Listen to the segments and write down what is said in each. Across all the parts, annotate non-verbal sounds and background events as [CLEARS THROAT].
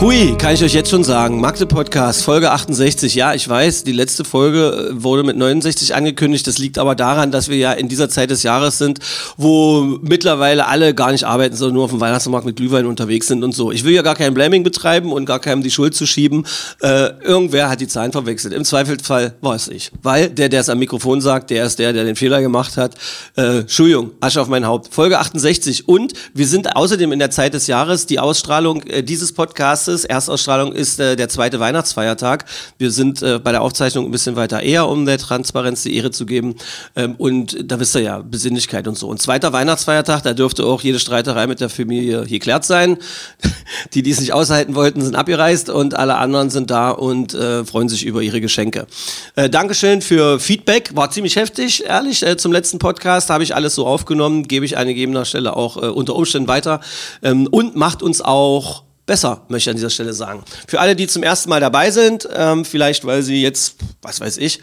Hui, kann ich euch jetzt schon sagen. Magde Podcast, Folge 68. Ja, ich weiß, die letzte Folge äh, wurde mit 69 angekündigt. Das liegt aber daran, dass wir ja in dieser Zeit des Jahres sind, wo mittlerweile alle gar nicht arbeiten, sondern nur auf dem Weihnachtsmarkt mit Glühwein unterwegs sind und so. Ich will ja gar kein Blaming betreiben und gar keinem die Schuld zu schieben. Äh, irgendwer hat die Zahlen verwechselt. Im Zweifelsfall war es ich. Weil der, der es am Mikrofon sagt, der ist der, der den Fehler gemacht hat. Äh, Entschuldigung, Asche auf mein Haupt. Folge 68. Und wir sind außerdem in der Zeit des Jahres. Die Ausstrahlung äh, dieses Podcasts Erstausstrahlung ist äh, der zweite Weihnachtsfeiertag. Wir sind äh, bei der Aufzeichnung ein bisschen weiter eher, um der Transparenz die Ehre zu geben. Ähm, und da wisst ihr ja, Besinnlichkeit und so. Und zweiter Weihnachtsfeiertag, da dürfte auch jede Streiterei mit der Familie geklärt sein. [LAUGHS] Die, die es nicht aushalten wollten, sind abgereist und alle anderen sind da und äh, freuen sich über ihre Geschenke. Äh, Dankeschön für Feedback. War ziemlich heftig, ehrlich. Äh, zum letzten Podcast habe ich alles so aufgenommen, gebe ich an gegebener Stelle auch äh, unter Umständen weiter ähm, und macht uns auch besser, möchte ich an dieser Stelle sagen. Für alle, die zum ersten Mal dabei sind, ähm, vielleicht weil sie jetzt, was weiß ich,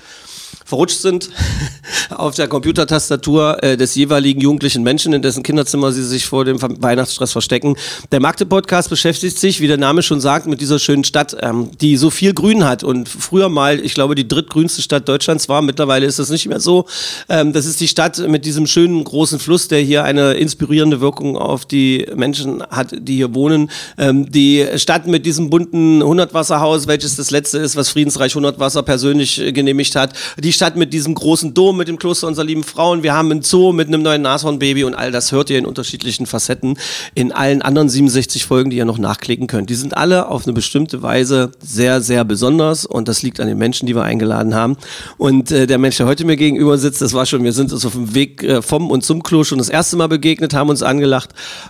verrutscht sind [LAUGHS] auf der Computertastatur äh, des jeweiligen jugendlichen Menschen, in dessen Kinderzimmer sie sich vor dem Weihnachtsstress verstecken. Der Magde-Podcast beschäftigt sich, wie der Name schon sagt, mit dieser schönen Stadt, ähm, die so viel Grün hat und früher mal, ich glaube, die drittgrünste Stadt Deutschlands war. Mittlerweile ist das nicht mehr so. Ähm, das ist die Stadt mit diesem schönen großen Fluss, der hier eine inspirierende Wirkung auf die Menschen hat, die hier wohnen. Ähm, die Stadt mit diesem bunten Hundertwasserhaus, welches das letzte ist, was Friedensreich Hundertwasser persönlich genehmigt hat. Die Stadt mit diesem großen Dom, mit dem Kloster unserer lieben Frauen. Wir haben ein Zoo mit einem neuen Nashornbaby und all das hört ihr in unterschiedlichen Facetten in allen anderen 67 Folgen, die ihr noch nachklicken könnt. Die sind alle auf eine bestimmte Weise sehr, sehr besonders und das liegt an den Menschen, die wir eingeladen haben. Und äh, der Mensch, der heute mir gegenüber sitzt, das war schon, wir sind uns auf dem Weg äh, vom und zum Klo schon das erste Mal begegnet, haben uns angelacht.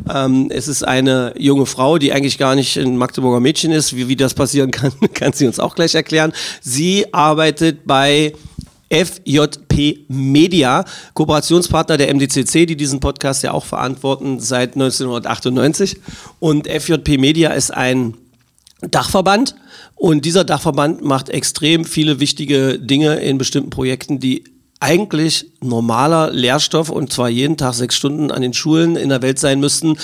Ähm, es ist eine junge Frau, die eigentlich gar nicht ein Magdeburger Mädchen ist. Wie, wie das passieren kann, [LAUGHS] kann sie uns auch gleich erklären. Sie arbeitet bei FJP Media, Kooperationspartner der MDCC, die diesen Podcast ja auch verantworten seit 1998. Und FJP Media ist ein Dachverband und dieser Dachverband macht extrem viele wichtige Dinge in bestimmten Projekten, die eigentlich normaler Lehrstoff und zwar jeden Tag sechs Stunden an den Schulen in der Welt sein müssten.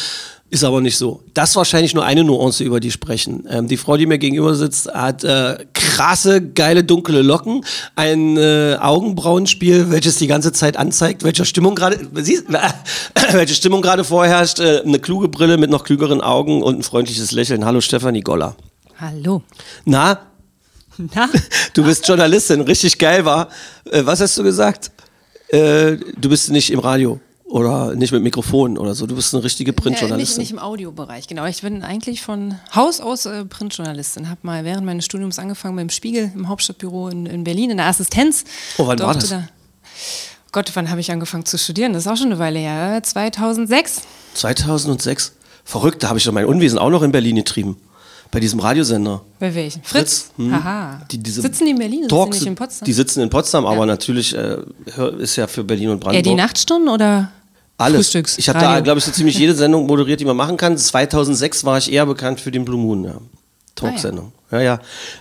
Ist aber nicht so. Das ist wahrscheinlich nur eine Nuance, über die sprechen. Ähm, die Frau, die mir gegenüber sitzt, hat äh, krasse, geile, dunkle Locken, ein äh, Augenbrauenspiel, welches die ganze Zeit anzeigt, welcher Stimmung gerade, äh, [LAUGHS] welche Stimmung gerade vorherrscht, äh, eine kluge Brille mit noch klügeren Augen und ein freundliches Lächeln. Hallo Stefanie Goller. Hallo. Na, Na? [LAUGHS] du bist Journalistin, richtig geil war. Äh, was hast du gesagt? Äh, du bist nicht im Radio oder nicht mit Mikrofon oder so. Du bist eine richtige Ja, nicht, Printjournalistin. nicht im Audiobereich, genau. Ich bin eigentlich von Haus aus äh, Printjournalistin. Habe mal während meines Studiums angefangen beim Spiegel im Hauptstadtbüro in, in Berlin in der Assistenz. Oh, wann war das? Da, Gott, wann habe ich angefangen zu studieren? Das ist auch schon eine Weile her. äh, 2006. 2006. Verrückt, da habe ich doch mein Unwesen auch noch in Berlin getrieben. Bei diesem Radiosender. Bei welchen? Fritz. Fritz. hm. Haha. Die, diese sitzen die in Berlin? Sitzen die Talks, nicht in Potsdam? Die sitzen in Potsdam, aber Ja. natürlich äh, ist ja für Berlin und Eher Brandenburg. die Nachtstunden oder Alles. Frühstücks? Ich habe da, glaube ich, so ziemlich jede [LAUGHS] Sendung moderiert, die man machen kann. 2006 war ich eher bekannt für den Blue Moon, ja. Talksendung. Ja, ja.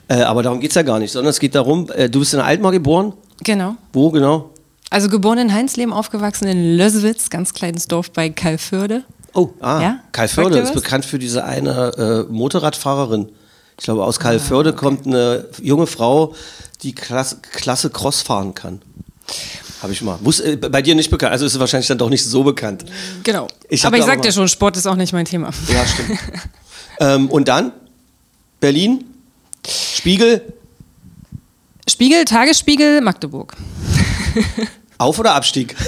Äh, aber darum geht's ja gar nicht, sondern es geht darum, äh, du bist in Altmar geboren. Genau. Wo genau? Also geboren in Heinslehm, aufgewachsen in Lösewitz, ganz kleines Dorf bei Kalförde. Oh, ah, Ja? Kalförde ist bekannt für diese eine äh, Motorradfahrerin. Ich glaube, aus Kalförde Ah, kommt eine junge Frau, die klasse, klasse Cross fahren kann. Habe ich mal. Muss, äh, bei dir nicht bekannt, also ist es wahrscheinlich dann doch nicht so bekannt. Genau. Ich Aber ich sagte ja schon, Sport ist auch nicht mein Thema. Ja, stimmt. [LAUGHS] ähm, und dann? Berlin? Spiegel? Spiegel, Tagesspiegel, Magdeburg. Auf- oder Abstieg? [LAUGHS]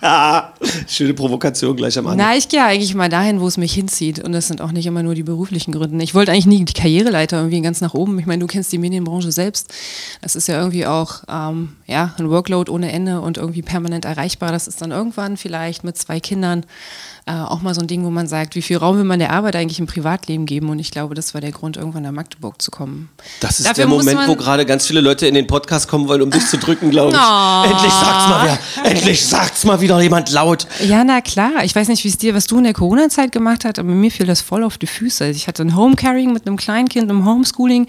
[LAUGHS] Schöne Provokation gleich am Anfang. Na, ich gehe eigentlich mal dahin, wo es mich hinzieht. Und das sind auch nicht immer nur die beruflichen Gründe. Ich wollte eigentlich nie die Karriereleiter irgendwie ganz nach oben. Ich meine, du kennst die Medienbranche selbst. Das ist ja irgendwie auch ähm, ja, ein Workload ohne Ende und irgendwie permanent erreichbar. Das ist dann irgendwann vielleicht mit zwei Kindern äh, auch mal so ein Ding, wo man sagt, wie viel Raum will man der Arbeit eigentlich im Privatleben geben? Und ich glaube, das war der Grund, irgendwann nach Magdeburg zu kommen. Das ist Dafür der Moment, wo gerade ganz viele Leute in den Podcast kommen wollen, um dich zu drücken, glaube ich. [LAUGHS] Oh. Endlich sagt's mal wer. Endlich sagt's mal wieder jemand laut. Ja, na klar. Ich weiß nicht, wie es dir, was du in der Corona-Zeit gemacht hast, aber mir fiel das voll auf die Füße. Also ich hatte ein Homecaring mit einem Kleinkind, einem Homeschooling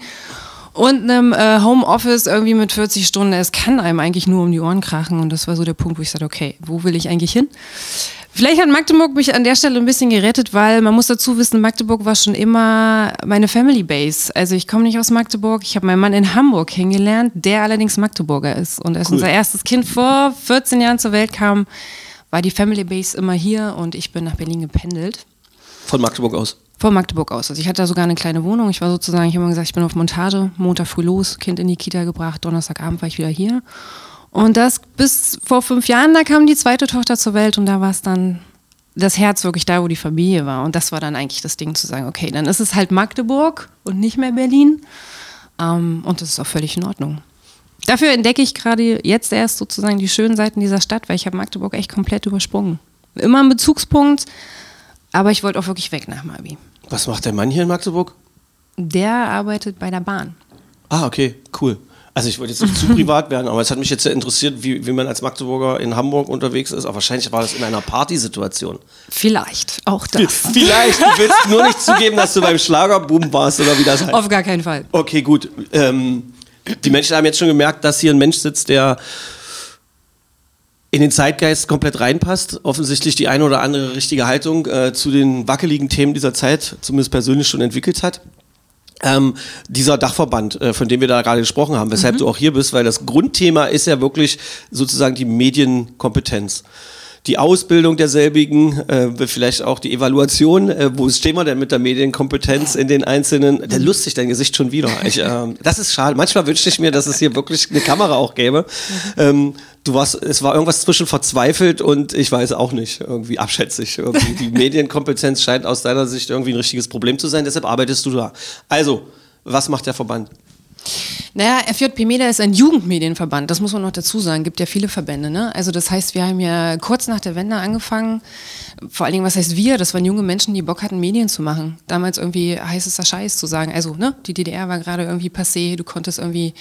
und einem äh, Homeoffice irgendwie mit 40 Stunden. Es kann einem eigentlich nur um die Ohren krachen und das war so der Punkt, wo ich sagte, okay, wo will ich eigentlich hin? Vielleicht hat Magdeburg mich an der Stelle ein bisschen gerettet, weil man muss dazu wissen, Magdeburg war schon immer meine Family Base. Also ich komme nicht aus Magdeburg, ich habe meinen Mann in Hamburg kennengelernt, der allerdings Magdeburger ist. Und als Cool. unser erstes Kind vor 14 Jahren zur Welt kam, war die Family Base immer hier und ich bin nach Berlin gependelt. Von Magdeburg aus. Von Magdeburg aus. Also ich hatte da sogar eine kleine Wohnung. Ich war sozusagen, ich habe immer gesagt, ich bin auf Montage, Montag früh los, Kind in die Kita gebracht, Donnerstagabend war ich wieder hier. Und das bis vor fünf Jahren, da kam die zweite Tochter zur Welt und da war es dann das Herz wirklich da, wo die Familie war. Und das war dann eigentlich das Ding zu sagen, okay, dann ist es halt Magdeburg und nicht mehr Berlin. Ähm, und das ist auch völlig in Ordnung. Dafür entdecke ich gerade jetzt erst sozusagen die schönen Seiten dieser Stadt, weil ich habe Magdeburg echt komplett übersprungen. Immer ein Bezugspunkt, aber ich wollte auch wirklich weg nach dem Abi. Was macht der Mann hier in Magdeburg? Der arbeitet bei der Bahn. Ah, okay, cool. Also ich wollte jetzt nicht zu [LAUGHS] privat werden, aber es hat mich jetzt sehr interessiert, wie, wie man als Magdeburger in Hamburg unterwegs ist. Aber wahrscheinlich war das in einer Partysituation. Vielleicht auch das. Vielleicht, du willst nur nicht zugeben, dass du beim Schlagerboom warst oder wie das heißt. Auf gar keinen Fall. Okay, gut. Ähm, die Menschen haben jetzt schon gemerkt, dass hier ein Mensch sitzt, der in den Zeitgeist komplett reinpasst. Offensichtlich die eine oder andere richtige Haltung äh, zu den wackeligen Themen dieser Zeit, zumindest persönlich schon entwickelt hat. Ähm, dieser Dachverband, äh, von dem wir da gerade gesprochen haben, weshalb du auch hier bist, weil das Grundthema ist ja wirklich sozusagen die Medienkompetenz. Die Ausbildung derselbigen, äh, vielleicht auch die Evaluation, äh, wo stehen wir denn mit der Medienkompetenz in den einzelnen, der lustig, dein Gesicht schon wieder. Ich, ähm, das ist schade. Manchmal wünschte ich mir, dass es hier wirklich eine Kamera auch gäbe. Ähm, du warst, es war irgendwas zwischen verzweifelt und ich weiß auch nicht, irgendwie abschätzig. Irgendwie die Medienkompetenz scheint aus deiner Sicht irgendwie ein richtiges Problem zu sein, deshalb arbeitest du da. Also, was macht der Verband? Naja, FJP Media ist ein Jugendmedienverband, das muss man noch dazu sagen. Gibt ja viele Verbände, ne? Also das heißt, wir haben ja kurz nach der Wende angefangen. Vor allen Dingen, was heißt wir? Das waren junge Menschen, die Bock hatten, Medien zu machen. Damals irgendwie heißester Scheiß zu sagen. Also, ne? Die DDR war gerade irgendwie passé. Du konntest irgendwie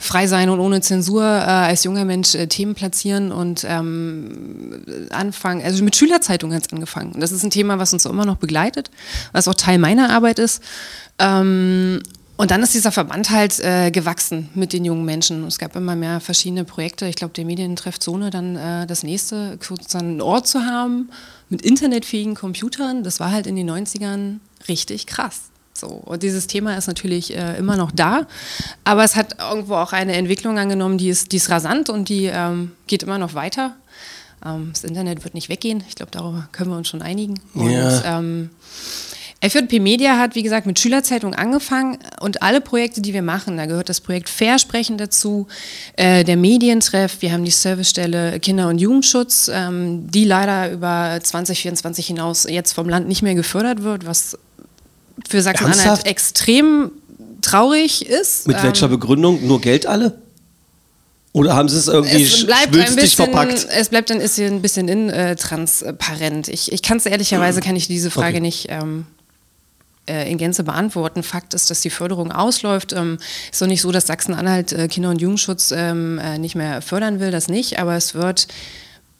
frei sein und ohne Zensur äh, als junger Mensch äh, Themen platzieren und ähm, anfangen. Also mit Schülerzeitungen hat es angefangen. Und das ist ein Thema, was uns immer noch begleitet, was auch Teil meiner Arbeit ist. Ähm, und dann ist dieser Verband halt äh, gewachsen mit den jungen Menschen. Es gab immer mehr verschiedene Projekte. Ich glaube, der Medientreff Zone dann äh, das nächste, sozusagen einen Ort zu haben mit internetfähigen Computern. Das war halt in den 90ern richtig krass. So, und dieses Thema ist natürlich äh, immer noch da, aber es hat irgendwo auch eine Entwicklung angenommen, die ist, die ist rasant und die ähm, geht immer noch weiter. Ähm, das Internet wird nicht weggehen. Ich glaube, darüber können wir uns schon einigen. Und, Ja. ähm, FJP Media hat, wie gesagt, mit Schülerzeitung angefangen und alle Projekte, die wir machen, da gehört das Projekt Versprechen dazu, äh, der Medientreff, wir haben die Servicestelle Kinder- und Jugendschutz, ähm, die leider über 2024 hinaus jetzt vom Land nicht mehr gefördert wird, was für Sachsen-Anhalt extrem traurig ist. Mit Ähm, welcher Begründung? Nur Geld alle? Oder haben sie es irgendwie es schwülstig bisschen, verpackt? es bleibt ein bisschen, ein bisschen intransparent. Ich, ich kann es ehrlicherweise, kann ich diese Frage Okay. nicht ähm, äh, in Gänze beantworten. Fakt ist, dass die Förderung ausläuft. Ähm, ist doch nicht so, dass Sachsen-Anhalt äh, Kinder- und Jugendschutz ähm, äh, nicht mehr fördern will, das nicht, aber es wird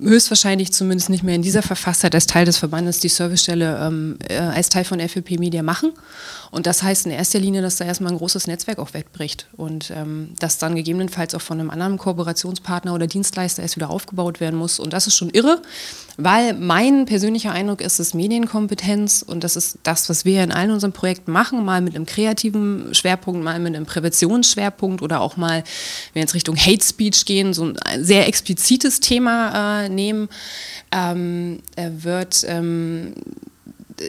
höchstwahrscheinlich zumindest nicht mehr in dieser Verfasstheit als Teil des Verbandes die Servicestelle ähm, äh, als Teil von FLP Media machen. Und das heißt in erster Linie, dass da erstmal ein großes Netzwerk auch wegbricht und ähm, das dann gegebenenfalls auch von einem anderen Kooperationspartner oder Dienstleister erst wieder aufgebaut werden muss. Und das ist schon irre, weil mein persönlicher Eindruck ist, es Medienkompetenz und das ist das, was wir in allen unseren Projekten machen, mal mit einem kreativen Schwerpunkt, mal mit einem Präventionsschwerpunkt oder auch mal, wenn wir jetzt Richtung Hate Speech gehen, so ein sehr explizites Thema äh, nehmen, ähm, äh, wird ähm,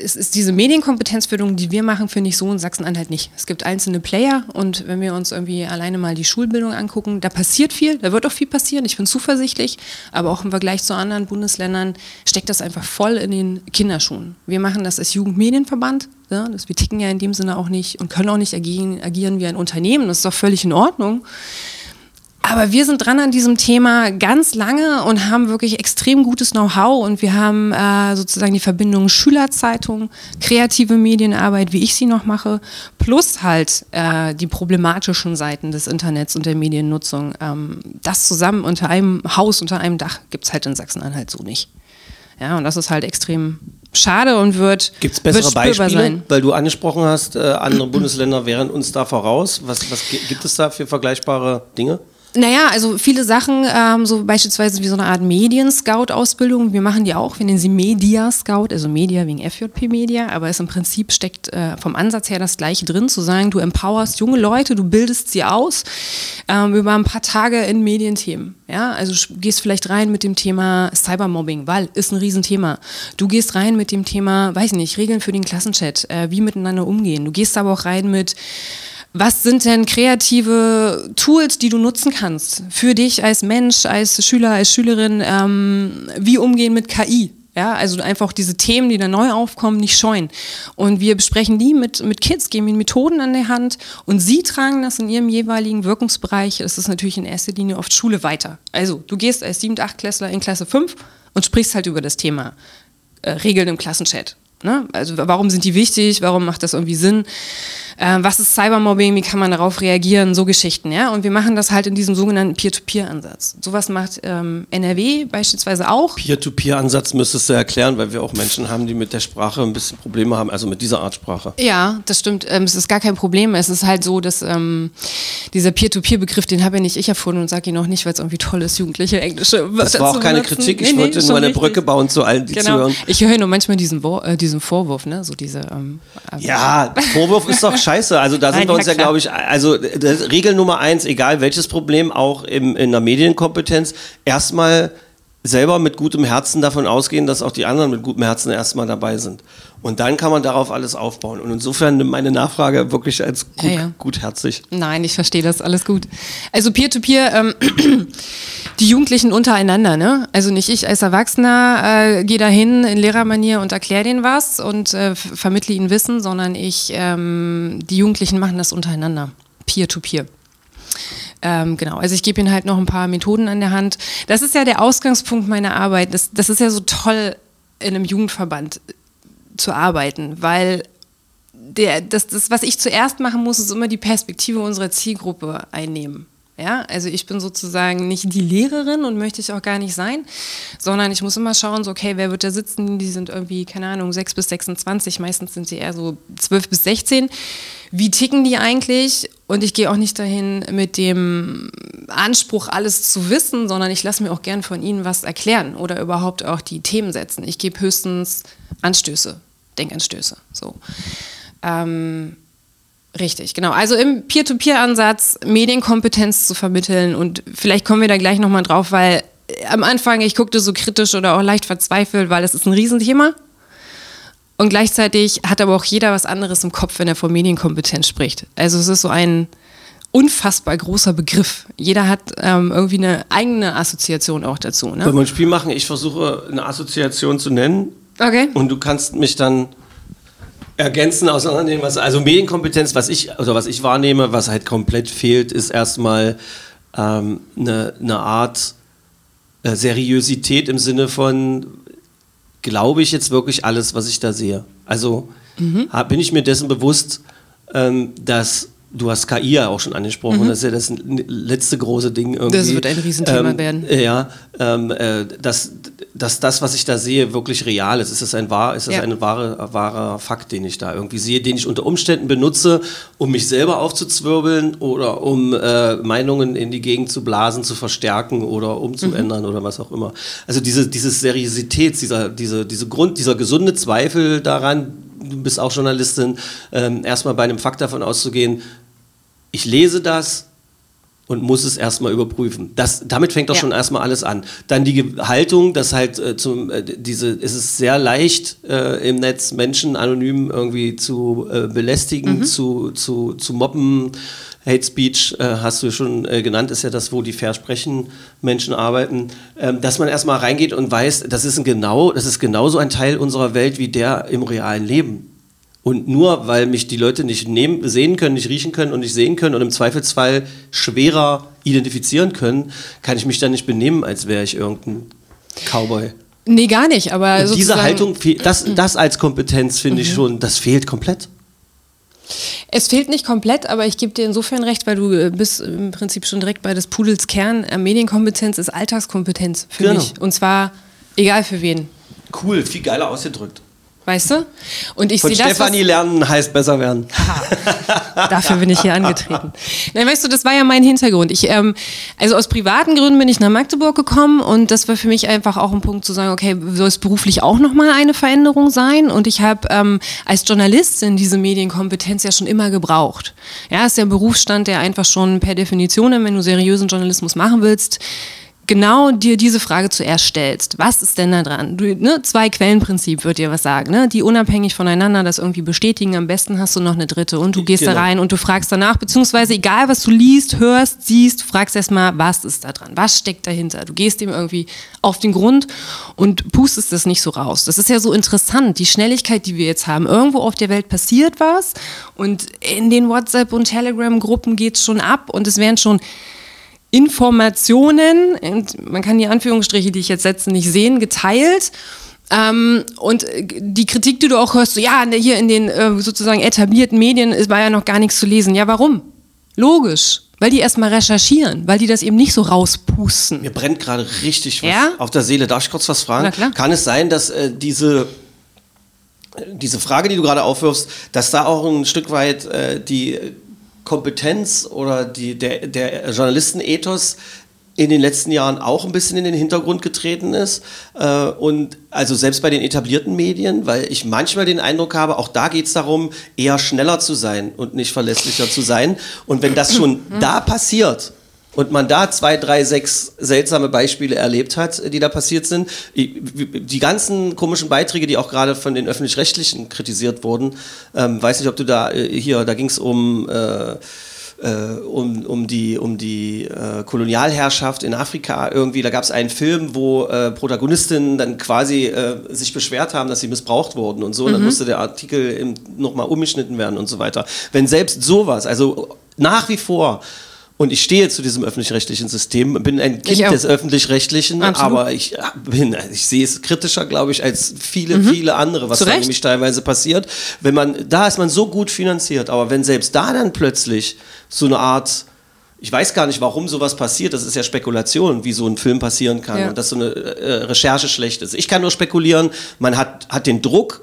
es ist diese Medienkompetenzförderung, die wir machen, finde ich so in Sachsen-Anhalt nicht. Es gibt einzelne Player und wenn wir uns irgendwie alleine mal die Schulbildung angucken, da passiert viel, da wird auch viel passieren, ich bin zuversichtlich, aber auch im Vergleich zu anderen Bundesländern steckt das einfach voll in den Kinderschuhen. Wir machen das als Jugendmedienverband, ja, das, wir ticken ja in dem Sinne auch nicht und können auch nicht agieren, agieren wie ein Unternehmen, das ist doch völlig in Ordnung. Aber wir sind dran an diesem Thema ganz lange und haben wirklich extrem gutes Know-how und wir haben äh, sozusagen die Verbindung Schülerzeitung, kreative Medienarbeit, wie ich sie noch mache, plus halt äh, die problematischen Seiten des Internets und der Mediennutzung. Ähm, das zusammen unter einem Haus, unter einem Dach gibt es halt in Sachsen-Anhalt so nicht. Ja, und das ist halt extrem schade und wird, Gibt es bessere Beispiele? sein. Weil du angesprochen hast, äh, andere Bundesländer wären uns da voraus. Was, was gi- gibt es da für vergleichbare Dinge? Naja, also viele Sachen, ähm, so beispielsweise wie so eine Art Medien-Scout-Ausbildung, wir machen die auch, wir nennen sie Media-Scout, also Media wegen FJP-Media, aber es im Prinzip steckt äh, vom Ansatz her das Gleiche drin, zu sagen, du empowerst junge Leute, du bildest sie aus ähm, über ein paar Tage in Medienthemen. Ja, also gehst vielleicht rein mit dem Thema Cybermobbing, weil ist ein Riesenthema. Du gehst rein mit dem Thema, weiß nicht, Regeln für den Klassenchat, äh, wie miteinander umgehen. Du gehst aber auch rein mit was sind denn kreative Tools, die du nutzen kannst für dich als Mensch, als Schüler, als Schülerin? Ähm, wie umgehen mit KI? Ja, also einfach diese Themen, die da neu aufkommen, nicht scheuen. Und wir besprechen die mit, mit Kids, geben ihnen Methoden an der Hand und sie tragen das in ihrem jeweiligen Wirkungsbereich. Das ist natürlich in erster Linie oft Schule weiter. Also du gehst als 7-, 8 Klässler in Klasse 5 und sprichst halt über das Thema äh, Regeln im Klassenchat. Ne? Also warum sind die wichtig? Warum macht das irgendwie Sinn? Äh, was ist Cybermobbing? Wie kann man darauf reagieren? So Geschichten, ja. Und wir machen das halt in diesem sogenannten Peer-to-Peer-Ansatz. Sowas macht ähm, NRW beispielsweise auch. Peer-to-Peer-Ansatz müsstest du erklären, weil wir auch Menschen haben, die mit der Sprache ein bisschen Probleme haben, also mit dieser Art Sprache. Ja, das stimmt. Ähm, es ist gar kein Problem. Es ist halt so, dass ähm, dieser Peer-to-Peer-Begriff, den habe ja nicht ich erfunden und sage ihn auch nicht, weil es irgendwie toll ist, jugendliche englische Das war auch keine benutzen. Kritik, ich Nee, nee, wollte ist nur eine richtig. Brücke bauen zu allen, die Genau. zuhören. Ich höre nur manchmal diesen, Wor äh, diesen Vorwurf, ne? So diese. Ähm, also- Ja, Vorwurf ist doch scheiße. Also da [LAUGHS] sind Nein, wir uns ja, glaube ich, also das, Regel Nummer eins, egal welches Problem, auch im, in der Medienkompetenz, erstmal selber mit gutem Herzen davon ausgehen, dass auch die anderen mit gutem Herzen erstmal dabei sind. Und dann kann man darauf alles aufbauen. Und insofern nimmt meine Nachfrage wirklich als gut, Ja, ja. gutherzig. Nein, ich verstehe das, alles gut. Also Peer-to-Peer, ähm, [CLEARS THROAT] die Jugendlichen untereinander, ne? Also nicht ich als Erwachsener äh, gehe dahin in Lehrermanier und erkläre denen was und äh, vermittle ihnen Wissen, sondern ich, ähm, die Jugendlichen machen das untereinander. Peer-to-Peer. Ähm, genau, also ich gebe ihnen halt noch ein paar Methoden an der Hand. Das ist ja der Ausgangspunkt meiner Arbeit. Das, das ist ja so toll, in einem Jugendverband zu arbeiten, weil der, das, das, was ich zuerst machen muss, ist immer die Perspektive unserer Zielgruppe einnehmen. Ja, also ich bin sozusagen nicht die Lehrerin und möchte ich auch gar nicht sein, sondern ich muss immer schauen, so, okay, wer wird da sitzen? Die sind irgendwie, keine Ahnung, 6 bis 26, meistens sind sie eher so 12 bis 16. Wie ticken die eigentlich? Und ich gehe auch nicht dahin mit dem Anspruch, alles zu wissen, sondern ich lasse mir auch gern von ihnen was erklären oder überhaupt auch die Themen setzen. Ich gebe höchstens Anstöße, Denkanstöße. So. Ähm, richtig, genau. Also im Peer-to-Peer-Ansatz Medienkompetenz zu vermitteln und vielleicht kommen wir da gleich nochmal drauf, weil am Anfang ich guckte so kritisch oder auch leicht verzweifelt, weil es ist ein Riesenthema. Und gleichzeitig hat aber auch jeder was anderes im Kopf, wenn er von Medienkompetenz spricht. Also es ist so ein unfassbar großer Begriff. Jeder hat ähm, irgendwie eine eigene Assoziation auch dazu. Wollen Ne? wir ein Spiel machen? Ich versuche eine Assoziation zu nennen Okay. und du kannst mich dann ergänzen, auseinandernehmen. Was, also Medienkompetenz, was ich, oder was ich wahrnehme, was halt komplett fehlt, ist erstmal ähm, eine, eine Art äh, Seriosität im Sinne von, glaube ich jetzt wirklich alles, was ich da sehe. Also hab, bin ich mir dessen bewusst, ähm, dass du hast KI ja auch schon angesprochen, das ist ja das letzte große Ding irgendwie. Das wird ein Riesenthema ähm, werden. Ja, ähm, äh, dass, dass das, was ich da sehe, wirklich real ist. Ist das ein wahr, ist das Ja. ein wahre, wahrer Fakt, den ich da irgendwie sehe, den ich unter Umständen benutze, um mich selber aufzuzwirbeln oder um äh, Meinungen in die Gegend zu blasen, zu verstärken oder umzuändern Mhm. oder was auch immer. Also diese, diese Seriosität, dieser, diese, diese Grund, dieser gesunde Zweifel daran, du bist auch Journalistin, ähm, erstmal bei einem Fakt davon auszugehen, ich lese das und muss es erstmal überprüfen. Das, damit fängt doch Ja. schon erstmal alles an. Dann die Haltung, dass halt äh, zum, äh, diese, es ist sehr leicht äh, im Netz Menschen anonym irgendwie zu äh, belästigen, zu, zu, zu mobben. Hate Speech äh, hast du schon äh, genannt, ist ja das, wo die Versprechen Menschen arbeiten, ähm, dass man erstmal reingeht und weiß, das ist, ein genau, das ist genauso ein Teil unserer Welt wie der im realen Leben. Und nur weil mich die Leute nicht nehmen, sehen können, nicht riechen können und nicht sehen können und im Zweifelsfall schwerer identifizieren können, kann ich mich dann nicht benehmen, als wäre ich irgendein Cowboy. Nee, gar nicht, aber Und diese Haltung, das, das als Kompetenz finde ich schon, das fehlt komplett. Es fehlt nicht komplett, aber ich gebe dir insofern recht, weil du äh, bist im Prinzip schon direkt bei des Pudels Kern. Äh, Medienkompetenz ist Alltagskompetenz für Genau. mich. Und zwar egal für wen. Cool, viel geiler ausgedrückt. Weißt du? Und ich Von sehe das. Stefanie lernen heißt besser werden. [LAUGHS] Dafür bin ich hier angetreten. Nein, weißt du, das war ja mein Hintergrund. Ich, ähm, also aus privaten Gründen bin ich nach Magdeburg gekommen und das war für mich einfach auch ein Punkt zu sagen, okay, soll es beruflich auch nochmal eine Veränderung sein? Und ich habe ähm, als Journalistin diese Medienkompetenz ja schon immer gebraucht. Ja, ist der Berufsstand, der einfach schon per Definition, wenn du seriösen Journalismus machen willst, genau dir diese Frage zuerst stellst. Was ist denn da dran? Du, ne, zwei Quellenprinzip wird dir was sagen, ne? die unabhängig voneinander das irgendwie bestätigen. Am besten hast du noch eine dritte und du gehst Genau. da rein und du fragst danach, beziehungsweise egal was du liest, hörst, siehst, fragst erstmal, was ist da dran? Was steckt dahinter? Du gehst dem irgendwie auf den Grund und pustest das nicht so raus. Das ist ja so interessant, die Schnelligkeit, die wir jetzt haben. Irgendwo auf der Welt passiert was und in den WhatsApp- und Telegram-Gruppen geht es schon ab und es werden schon Informationen, und man kann die Anführungsstriche, die ich jetzt setze, nicht sehen, geteilt. Ähm, und die Kritik, die du auch hörst, so, ja, der- hier in den äh, sozusagen etablierten Medien ist- war ja noch gar nichts zu lesen. Ja, warum? Logisch. Weil die erstmal recherchieren, weil die das eben nicht so rauspusten. Mir brennt gerade richtig was Ja? auf der Seele. Darf ich kurz was fragen? Kann es sein, dass äh, diese, diese Frage, die du gerade aufwirfst, dass da auch ein Stück weit äh, die Kompetenz oder die, der, der Journalistenethos in den letzten Jahren auch ein bisschen in den Hintergrund getreten ist. Äh, und also selbst bei den etablierten Medien, weil ich manchmal den Eindruck habe, auch da geht es darum, eher schneller zu sein und nicht verlässlicher zu sein. Und wenn das schon [CLEARS THROAT] da passiert, und man da zwei, drei, sechs seltsame Beispiele erlebt hat, die da passiert sind. Die ganzen komischen Beiträge, die auch gerade von den öffentlich-rechtlichen kritisiert wurden, ähm, weiß nicht, ob du da äh, hier, da ging es um äh, äh, um, um die, um die äh, Kolonialherrschaft in Afrika irgendwie. Da gab es einen Film, wo äh, Protagonistinnen dann quasi äh, sich beschwert haben, dass sie missbraucht wurden und so. Und dann musste der Artikel nochmal umgeschnitten werden und so weiter. Wenn selbst sowas, also nach wie vor, und ich stehe zu diesem öffentlich-rechtlichen System, bin ein Kind des öffentlich-rechtlichen, aber ich äh, bin, ich sehe es kritischer, glaube ich, als viele, viele andere, was Mhm. Da nämlich teilweise passiert. Wenn man, da ist man so gut finanziert, aber wenn selbst da dann plötzlich so eine Art ich weiß gar nicht, warum sowas passiert. Das ist ja Spekulation, wie so ein Film passieren kann Ja. und dass so eine äh, Recherche schlecht ist. Ich kann nur spekulieren, man hat, hat den Druck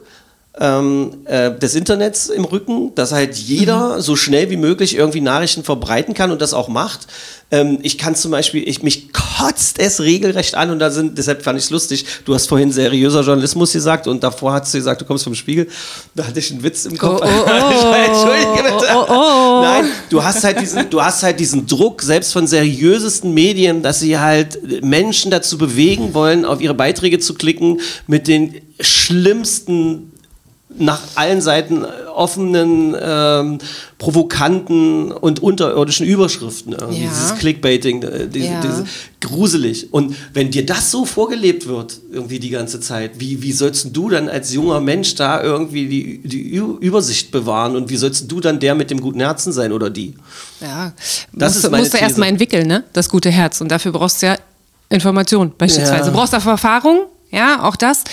ähm, äh, des Internets im Rücken, dass halt jeder so schnell wie möglich irgendwie Nachrichten verbreiten kann und das auch macht. Ähm, ich kann zum Beispiel, ich, mich kotzt es regelrecht an und da sind, deshalb fand ich es lustig, du hast vorhin seriöser Journalismus gesagt und davor hast du gesagt, du kommst vom Spiegel. Da hatte ich einen Witz im Kopf. Oh, oh, [LAUGHS] oh. Entschuldige bitte. Oh, oh. Nein, du hast halt diesen, du hast halt diesen Druck, selbst von seriösesten Medien, dass sie halt Menschen dazu bewegen wollen, auf ihre Beiträge zu klicken mit den schlimmsten nach allen Seiten offenen, ähm, provokanten und unterirdischen Überschriften. Irgendwie. Ja. Dieses Clickbaiting, äh, diese, Ja. diese, gruselig. Und wenn dir das so vorgelebt wird, irgendwie die ganze Zeit, wie, wie sollst du dann als junger Mensch da irgendwie die, die Übersicht bewahren und wie sollst du dann der mit dem guten Herzen sein oder die? Ja, Das musst, ist meine musst du erstmal entwickeln, ne? Das gute Herz. Und dafür brauchst du ja Information beispielsweise. Ja. Du brauchst dafür Erfahrung, ja, auch das.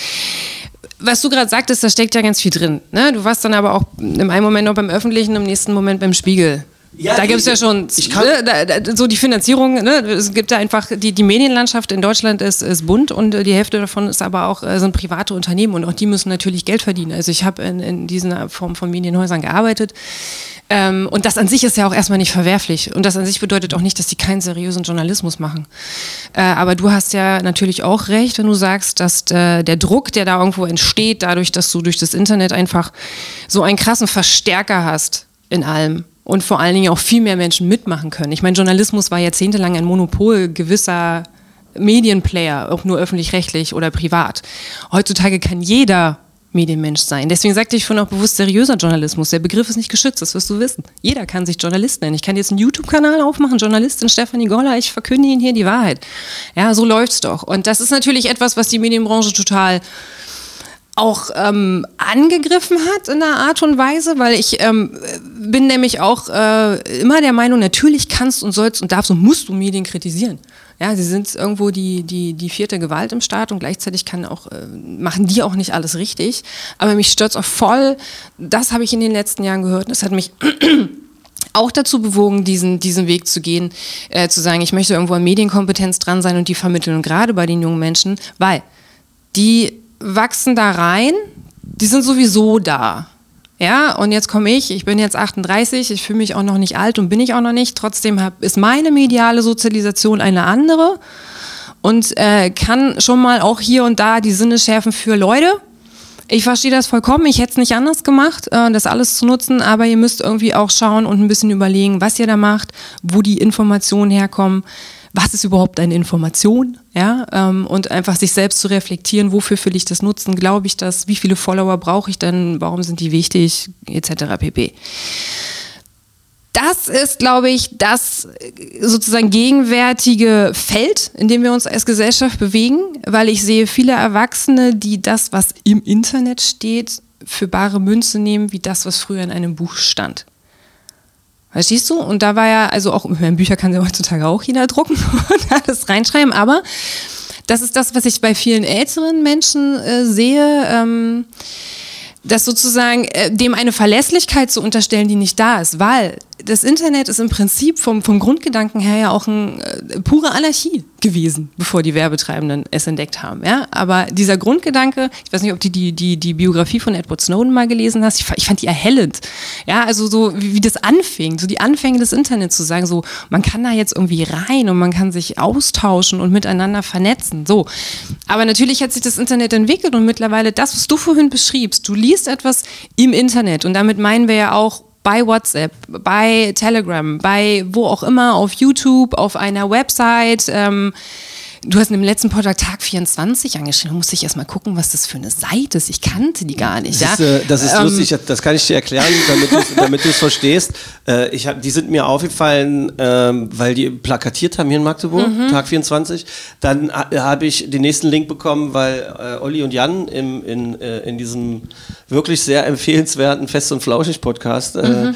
Was du gerade sagtest, da steckt ja ganz viel drin. Ne? Du warst dann aber auch im einen Moment noch beim Öffentlichen, im nächsten Moment beim Spiegel. Ja, da gibt es ja schon ich kann- ne, da, da, so die Finanzierung. Ne? Es gibt da einfach die, die Medienlandschaft in Deutschland ist, ist bunt und äh, die Hälfte davon ist aber auch äh, sind private Unternehmen und auch die müssen natürlich Geld verdienen. Also ich habe in, in dieser Form von Medienhäusern gearbeitet. Ähm, und das an sich ist ja auch erstmal nicht verwerflich. Und das an sich bedeutet auch nicht, dass die keinen seriösen Journalismus machen. Äh, aber du hast ja natürlich auch recht, wenn du sagst, dass äh, der Druck, der da irgendwo entsteht, dadurch, dass du durch das Internet einfach so einen krassen Verstärker hast in allem. Und vor allen Dingen auch viel mehr Menschen mitmachen können. Ich meine, Journalismus war jahrzehntelang ein Monopol gewisser Medienplayer, ob nur öffentlich-rechtlich oder privat. Heutzutage kann jeder Medienmensch sein. Deswegen sagte ich vorhin auch bewusst seriöser Journalismus. Der Begriff ist nicht geschützt, das wirst du wissen. Jeder kann sich Journalist nennen. Ich kann jetzt einen YouTube-Kanal aufmachen, Journalistin Stefanie Goller, ich verkünde Ihnen hier die Wahrheit. Ja, so läuft's doch. Und das ist natürlich etwas, was die Medienbranche total auch ähm, angegriffen hat in einer Art und Weise, weil ich ähm, bin nämlich auch äh, immer der Meinung, natürlich kannst und sollst und darfst und musst du Medien kritisieren. Ja, sie sind irgendwo die, die, die vierte Gewalt im Staat und gleichzeitig kann auch, äh, machen die auch nicht alles richtig. Aber mich stört auch voll, das habe ich in den letzten Jahren gehört und das hat mich [CLEARS THROAT] auch dazu bewogen, diesen, diesen Weg zu gehen, äh, zu sagen, ich möchte irgendwo an Medienkompetenz dran sein und die vermitteln, gerade bei den jungen Menschen, weil die wachsen da rein, die sind sowieso da. Ja, und jetzt komme ich, ich bin jetzt 38, ich fühle mich auch noch nicht alt und bin ich auch noch nicht. Trotzdem hab, ist meine mediale Sozialisation eine andere und äh, kann schon mal auch hier und da die Sinne schärfen für Leute. Ich verstehe das vollkommen, ich hätte es nicht anders gemacht, äh, das alles zu nutzen, aber ihr müsst irgendwie auch schauen und ein bisschen überlegen, was ihr da macht, wo die Informationen herkommen was ist überhaupt eine Information, ja, ähm, und einfach sich selbst zu reflektieren, wofür will ich das nutzen, glaube ich das, wie viele Follower brauche ich denn, warum sind die wichtig, etc. pp. Das ist, glaube ich, das sozusagen gegenwärtige Feld, in dem wir uns als Gesellschaft bewegen, weil ich sehe viele Erwachsene, die das, was im Internet steht, für bare Münze nehmen, wie das, was früher in einem Buch stand. Verstehst du? Und da war ja, also auch, in Bücher kann ja heutzutage auch jeder drucken [LAUGHS] und alles reinschreiben, aber das ist das, was ich bei vielen älteren Menschen äh, sehe, ähm, dass sozusagen äh, dem eine Verlässlichkeit zu unterstellen, die nicht da ist, weil das Internet ist im Prinzip vom, vom Grundgedanken her ja auch eine äh, pure Anarchie gewesen, bevor die Werbetreibenden es entdeckt haben. Ja? Aber dieser Grundgedanke, ich weiß nicht, ob du die, die, die Biografie von Edward Snowden mal gelesen hast, ich, ich fand die erhellend. Ja, also so wie, wie, das anfing, so die Anfänge des Internets zu sagen, so man kann da jetzt irgendwie rein und man kann sich austauschen und miteinander vernetzen. So. Aber natürlich hat sich das Internet entwickelt und mittlerweile das, was du vorhin beschriebst, du liest etwas im Internet und damit meinen wir ja auch bei WhatsApp, bei Telegram, bei wo auch immer, auf YouTube, auf einer Website. Ähm, Du hast im letzten Podcast Tag 24 angeschrieben. Da musste ich erst mal gucken, was das für eine Seite ist. Ich kannte die gar nicht. Das ja? ist, äh, das ist ähm, lustig, das kann ich dir erklären, damit du es verstehst. Äh, ich hab, die sind mir aufgefallen, ähm, weil die plakatiert haben hier in Magdeburg, mhm. Tag 24. Dann äh, habe ich den nächsten Link bekommen, weil äh, Olli und Jan im, in, äh, in diesem wirklich sehr empfehlenswerten Fest und Flauschig Podcast äh, mhm.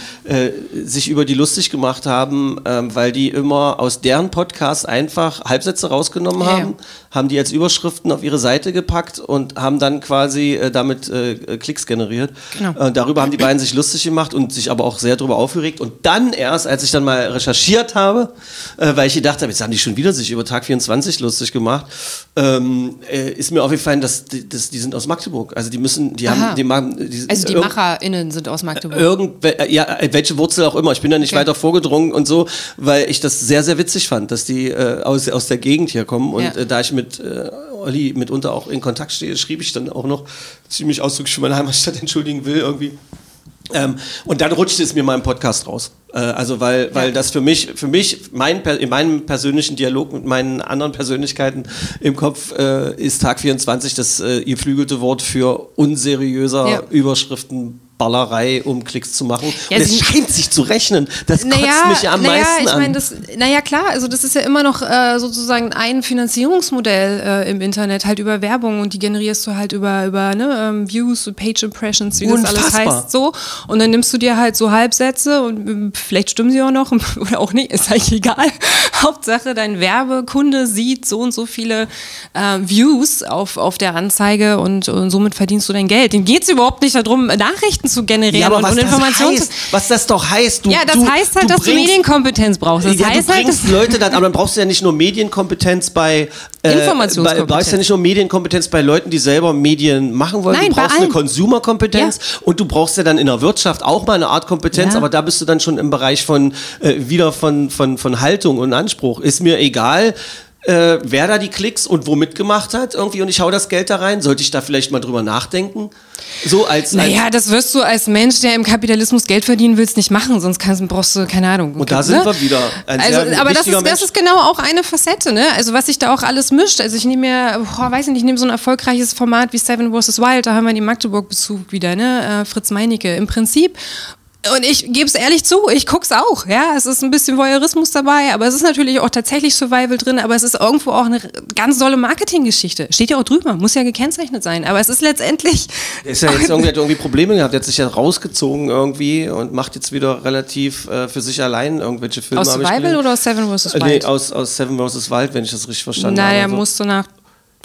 sich über die lustig gemacht haben, ähm, weil die immer aus deren Podcast einfach Halbsätze rausgenommen genommen haben, ja. haben die als Überschriften auf ihre Seite gepackt und haben dann quasi äh, damit äh, Klicks generiert. Genau. Äh, darüber haben die beiden sich lustig gemacht und sich aber auch sehr darüber aufgeregt. Und dann erst, als ich dann mal recherchiert habe, äh, weil ich gedacht habe, jetzt haben die schon wieder sich über Tag 24 lustig gemacht, ähm, äh, ist mir aufgefallen, dass die, dass die sind aus Magdeburg. Also die müssen, die Aha. haben, die machen. Die, also die MacherInnen sind aus Magdeburg. Irgendwel, äh, ja, welche Wurzel auch immer. Ich bin da nicht okay. weiter vorgedrungen und so, weil ich das sehr, sehr witzig fand, dass die aus, aus der Gegend hier kommen kommen. Und ja. äh, da ich mit äh, Olli mitunter auch in Kontakt stehe, schrieb ich dann auch noch, ziemlich ausdrücklich für meine Heimatstadt [LAUGHS] entschuldigen will irgendwie. Ähm, und dann rutschte es mir mal im Podcast raus. Äh, also weil, ja. weil das für mich, für mich, mein, in meinem persönlichen Dialog mit meinen anderen Persönlichkeiten im Kopf äh, ist Tag 24 das äh, geflügelte Wort für unseriöser ja. Überschriften Ballerei, um Klicks zu machen. Ja, und es scheint sich zu rechnen. Das naja, kotzt mich ja am naja, meisten ich mein, das, naja, klar, also das ist ja immer noch äh, sozusagen ein Finanzierungsmodell äh, im Internet, halt über Werbung und die generierst du halt über, über ne, ähm, Views, Page Impressions, wie Unfassbar. das alles heißt. So. Und dann nimmst du dir halt so Halbsätze und ähm, vielleicht stimmen sie auch noch [LAUGHS] oder auch nicht, ist eigentlich egal. [LAUGHS] Hauptsache, dein Werbekunde sieht so und so viele äh, Views auf, auf der Anzeige und, und somit verdienst du dein Geld. Dem geht es überhaupt nicht darum, Nachrichten Daten zu generieren ja, und, und Informationen heißt, Was das doch heißt, du. Ja, das du, heißt halt, du dass bringst, du Medienkompetenz brauchst. Das ja, heißt du halt, bringst halt, Leute dann, aber dann brauchst du ja nicht nur Medienkompetenz bei. Äh, Informationskompetenz. Bei, brauchst ja nicht nur Medienkompetenz bei Leuten, die selber Medien machen wollen. Nein, du brauchst eine Consumer-Kompetenz ja. und du brauchst ja dann in der Wirtschaft auch mal eine Art Kompetenz, ja. aber da bist du dann schon im Bereich von äh, wieder von, von, von Haltung und Anspruch. Ist mir egal, äh, wer da die Klicks und womit gemacht hat irgendwie und ich hau das Geld da rein. Sollte ich da vielleicht mal drüber nachdenken? So als, naja, das wirst du als Mensch, der im Kapitalismus Geld verdienen willst, nicht machen, sonst kannst, brauchst du, keine Ahnung. Und da sind ne? wir wieder. also, aber das ist, das ist genau auch eine Facette, ne? Also was sich da auch alles mischt. Also ich nehme mir, boah, weiß nicht, ich nehme so ein erfolgreiches Format wie Seven vs. Wild, da haben wir den Magdeburg-Bezug wieder, ne? Äh, Fritz Meinecke. Im Prinzip Und ich gebe es ehrlich zu, ich guck's auch. Ja, es ist ein bisschen Voyeurismus dabei, aber es ist natürlich auch tatsächlich Survival drin, aber es ist irgendwo auch eine ganz tolle Marketinggeschichte. Steht ja auch drüber, muss ja gekennzeichnet sein. Aber es ist letztendlich. Ist ja jetzt [LAUGHS] irgendwie, hat irgendwie Probleme gehabt, der hat sich ja rausgezogen irgendwie und macht jetzt wieder relativ äh, für sich allein irgendwelche Filme. Aus Survival oder aus Seven vs. Äh, Wild? Nee, aus, aus Seven vs. Wild, wenn ich das richtig verstanden naja, er habe. Also. musste nach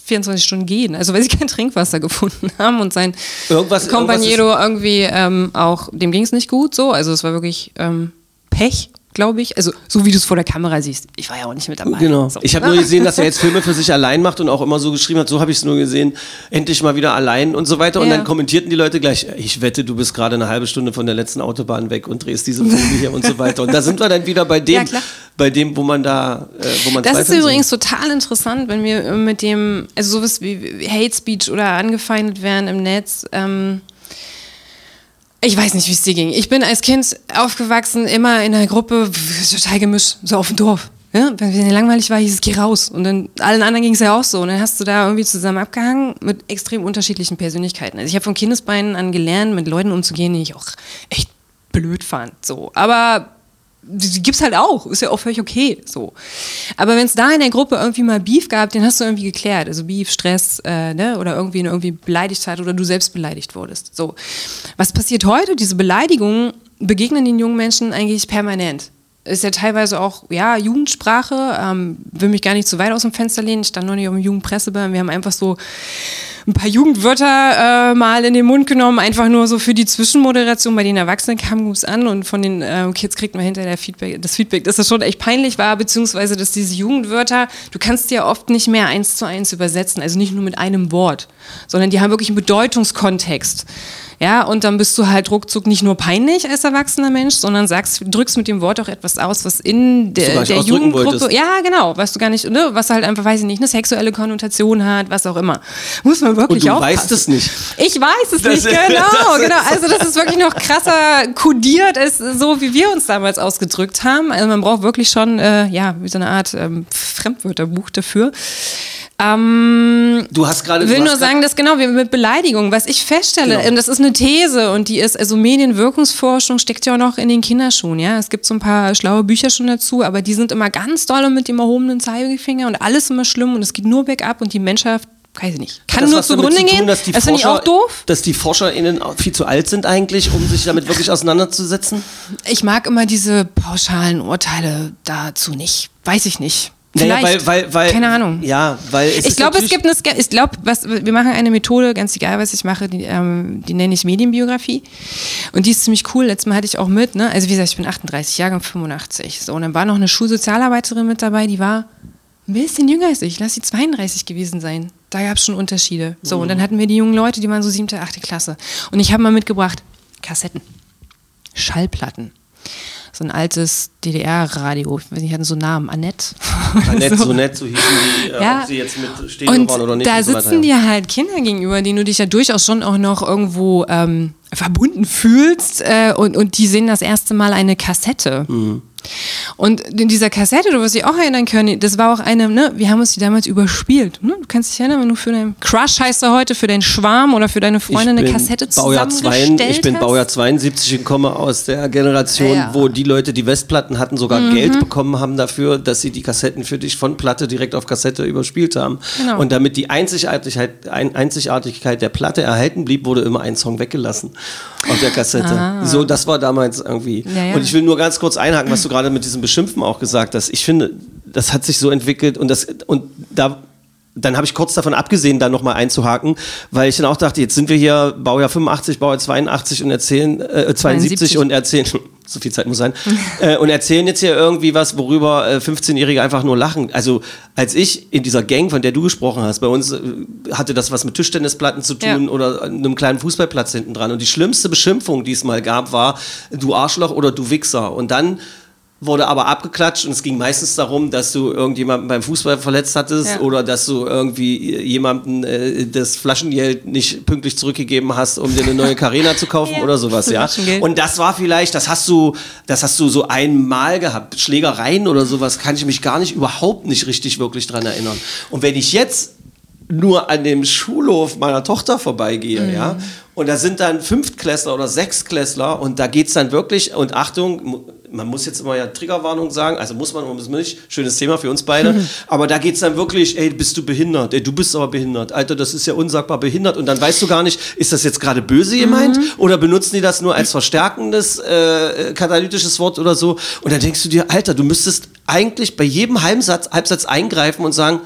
24 Stunden gehen, also weil sie kein Trinkwasser gefunden [LAUGHS] haben und sein Irgendwas- Companiero irgendwie ähm, auch, dem ging es nicht gut so, also es war wirklich ähm, Pech, glaube ich, also so wie du es vor der Kamera siehst. Ich war ja auch nicht mit dabei. Genau. So. Ich habe nur gesehen, dass er jetzt Filme für sich allein macht und auch immer so geschrieben hat, so habe ich es nur gesehen, endlich mal wieder allein und so weiter. Und Ja. dann kommentierten die Leute gleich, ich wette, du bist gerade eine halbe Stunde von der letzten Autobahn weg und drehst diese Filme hier und so weiter. Und da sind wir dann wieder bei dem, Ja, bei dem, wo man da, äh, wo man Das ist übrigens total interessant, wenn wir mit dem, also sowas wie Hate Speech oder angefeindet werden im Netz. Ähm, ich weiß nicht, wie es dir ging. Ich bin als Kind aufgewachsen, immer in einer Gruppe, total gemischt, so auf dem Dorf. Ja, wenn mir langweilig war, hieß es, geh raus. Und dann allen anderen ging es ja auch so. Und dann hast du da irgendwie zusammen abgehangen mit extrem unterschiedlichen Persönlichkeiten. Also ich habe von Kindesbeinen an gelernt, mit Leuten umzugehen, die ich auch echt blöd fand. So. Aber die, gibt's halt auch, ist ja auch völlig okay. So. Aber wenn es da in der Gruppe irgendwie mal Beef gab, den hast du irgendwie geklärt. Also Beef, Stress, äh, ne? oder irgendwie irgendwie beleidigt oder du selbst beleidigt wurdest. So. Was passiert heute? Diese Beleidigungen begegnen den jungen Menschen eigentlich permanent. Ist ja teilweise auch, ja, Jugendsprache, ähm, will mich gar nicht zu weit aus dem Fenster lehnen, ich stand noch nicht auf dem Jugendpresseball, wir haben einfach so ein paar Jugendwörter äh, mal in den Mund genommen, einfach nur so für die Zwischenmoderation. Bei den Erwachsenen kam es an und von den äh, Kids kriegt man hinterher Feedback, das Feedback, dass das schon echt peinlich war, beziehungsweise dass diese Jugendwörter, du kannst die ja oft nicht mehr eins zu eins übersetzen, also nicht nur mit einem Wort, sondern die haben wirklich einen Bedeutungskontext. Ja, und dann bist du halt ruckzuck nicht nur peinlich als erwachsener Mensch, sondern sagst, drückst mit dem Wort auch etwas aus, was in der, der Jugendgruppe, wolltest. ja, genau, was du gar nicht, ne, was halt einfach, weiß ich nicht, eine sexuelle Konnotation hat, was auch immer. Muss man wirklich Und du aufpassen. weißt es nicht. Ich weiß es Das nicht, ist- genau, [LAUGHS] ist- genau. Also das ist wirklich noch krasser kodiert, als so wie wir uns damals ausgedrückt haben. Also man braucht wirklich schon, äh, ja, wie so eine Art ähm, Fremdwörterbuch dafür. Ähm, Du hast gerade. ich will nur sagen, dass genau mit Beleidigung, was ich feststelle, Genau. ähm, das ist eine These und die ist, also Medienwirkungsforschung steckt ja auch noch in den Kinderschuhen, ja. Es gibt so ein paar schlaue Bücher schon dazu, aber die sind immer ganz doll mit dem erhobenen Zeigefinger und alles immer schlimm und es geht nur bergab und die Menschheit, weiß ich nicht, kann das nur zugrunde zu tun, gehen. Dass die das finde ich auch doof. Dass die ForscherInnen viel zu alt sind eigentlich, um sich damit wirklich auseinanderzusetzen? Ich mag immer diese pauschalen Urteile dazu nicht. Weiß ich nicht. Naja, weil, weil, weil, Keine Ahnung. Ja, weil es Ich glaube, es gibt eine, Ske- ich glaube, wir machen eine Methode, ganz egal, was ich mache, die, ähm, die nenne ich Medienbiografie. Und die ist ziemlich cool. Letztes Mal hatte ich auch mit, ne? Also wie gesagt, ich bin 38, Jahrgang 85. So, und dann war noch eine Schulsozialarbeiterin mit dabei, die war ein bisschen jünger als ich. Lass sie 32 gewesen sein. Da gab es schon Unterschiede. So, und dann hatten wir die jungen Leute, die waren so siebte, achte Klasse. Und ich habe mal mitgebracht Kassetten. Schallplatten. So ein altes DDR-Radio. Ich weiß nicht, hatten so Namen. Annette. [LAUGHS] Annette, So. so nett, so hießen die, äh, Ja. ob sie jetzt mit Stereo Und waren oder nicht. da so sitzen dir halt Kinder gegenüber, denen du dich ja durchaus schon auch noch irgendwo ähm, verbunden fühlst äh, und, und die sehen das erste Mal eine Kassette. Mhm. Und in dieser Kassette, du wirst dich auch erinnern können, das war auch eine, ne, wir haben uns die damals überspielt. Ne? Du kannst dich erinnern, wenn du für deinen Crush heißt er heute, für deinen Schwarm oder für deine Freundin eine Kassette Baujahr zusammengestellt zwei, Ich bin hast. Baujahr 72 und komme aus der Generation, Ja. Mhm. wo die Leute, die Westplatten hatten, sogar Geld bekommen haben dafür, dass sie die Kassetten für dich von Platte direkt auf Kassette überspielt haben. Genau. Und damit die Einzigartigkeit, ein, Einzigartigkeit der Platte erhalten blieb, wurde immer ein Song weggelassen auf der Kassette. So, das war damals irgendwie. Ah. Ja, ja. Und ich will nur ganz kurz einhaken, was du gerade mit diesem Beschimpfen auch gesagt hast. Ich finde, das hat sich so entwickelt und das und da dann habe ich kurz davon abgesehen, da nochmal einzuhaken, weil ich dann auch dachte, jetzt sind wir hier Baujahr 85, Baujahr 82 und erzählen, äh, 72 72. und erzählen, [LAUGHS] so viel Zeit muss sein, äh, und erzählen jetzt hier irgendwie was, worüber äh, 15-Jährige einfach nur lachen. Also als ich in dieser Gang, von der du gesprochen hast, bei uns äh, hatte das was mit Tischtennisplatten zu tun Ja. oder einem kleinen Fußballplatz hinten dran. Und die schlimmste Beschimpfung, die es mal gab, war du Arschloch oder du Wichser. Und dann wurde aber abgeklatscht und es ging meistens darum, dass du irgendjemanden beim Fußball verletzt hattest Ja. oder dass du irgendwie jemanden äh, das Flaschengeld nicht pünktlich zurückgegeben hast, um dir eine neue Carena zu kaufen [LAUGHS] Ja, oder sowas, ja. [LAUGHS] Und das war vielleicht, das hast du, das hast du so einmal gehabt. Schlägereien oder sowas kann ich mich gar nicht, überhaupt nicht richtig wirklich dran erinnern. Und wenn ich jetzt nur an dem Schulhof meiner Tochter vorbeigehe, ja, Und da sind dann Fünftklässler oder Sechstklässler und da geht's dann wirklich, und Achtung, man muss jetzt immer ja Triggerwarnung sagen, also muss man, muss man nicht, schönes Thema für uns beide, [LAUGHS] aber da geht's dann wirklich, ey, bist du behindert, ey, du bist aber behindert, Alter, das ist ja unsagbar behindert. Und dann weißt du gar nicht, ist das jetzt gerade böse gemeint oder benutzen die das nur als verstärkendes äh, katalytisches Wort oder so? Und dann denkst du dir, Alter, du müsstest eigentlich bei jedem Halbsatz, Halbsatz eingreifen und sagen,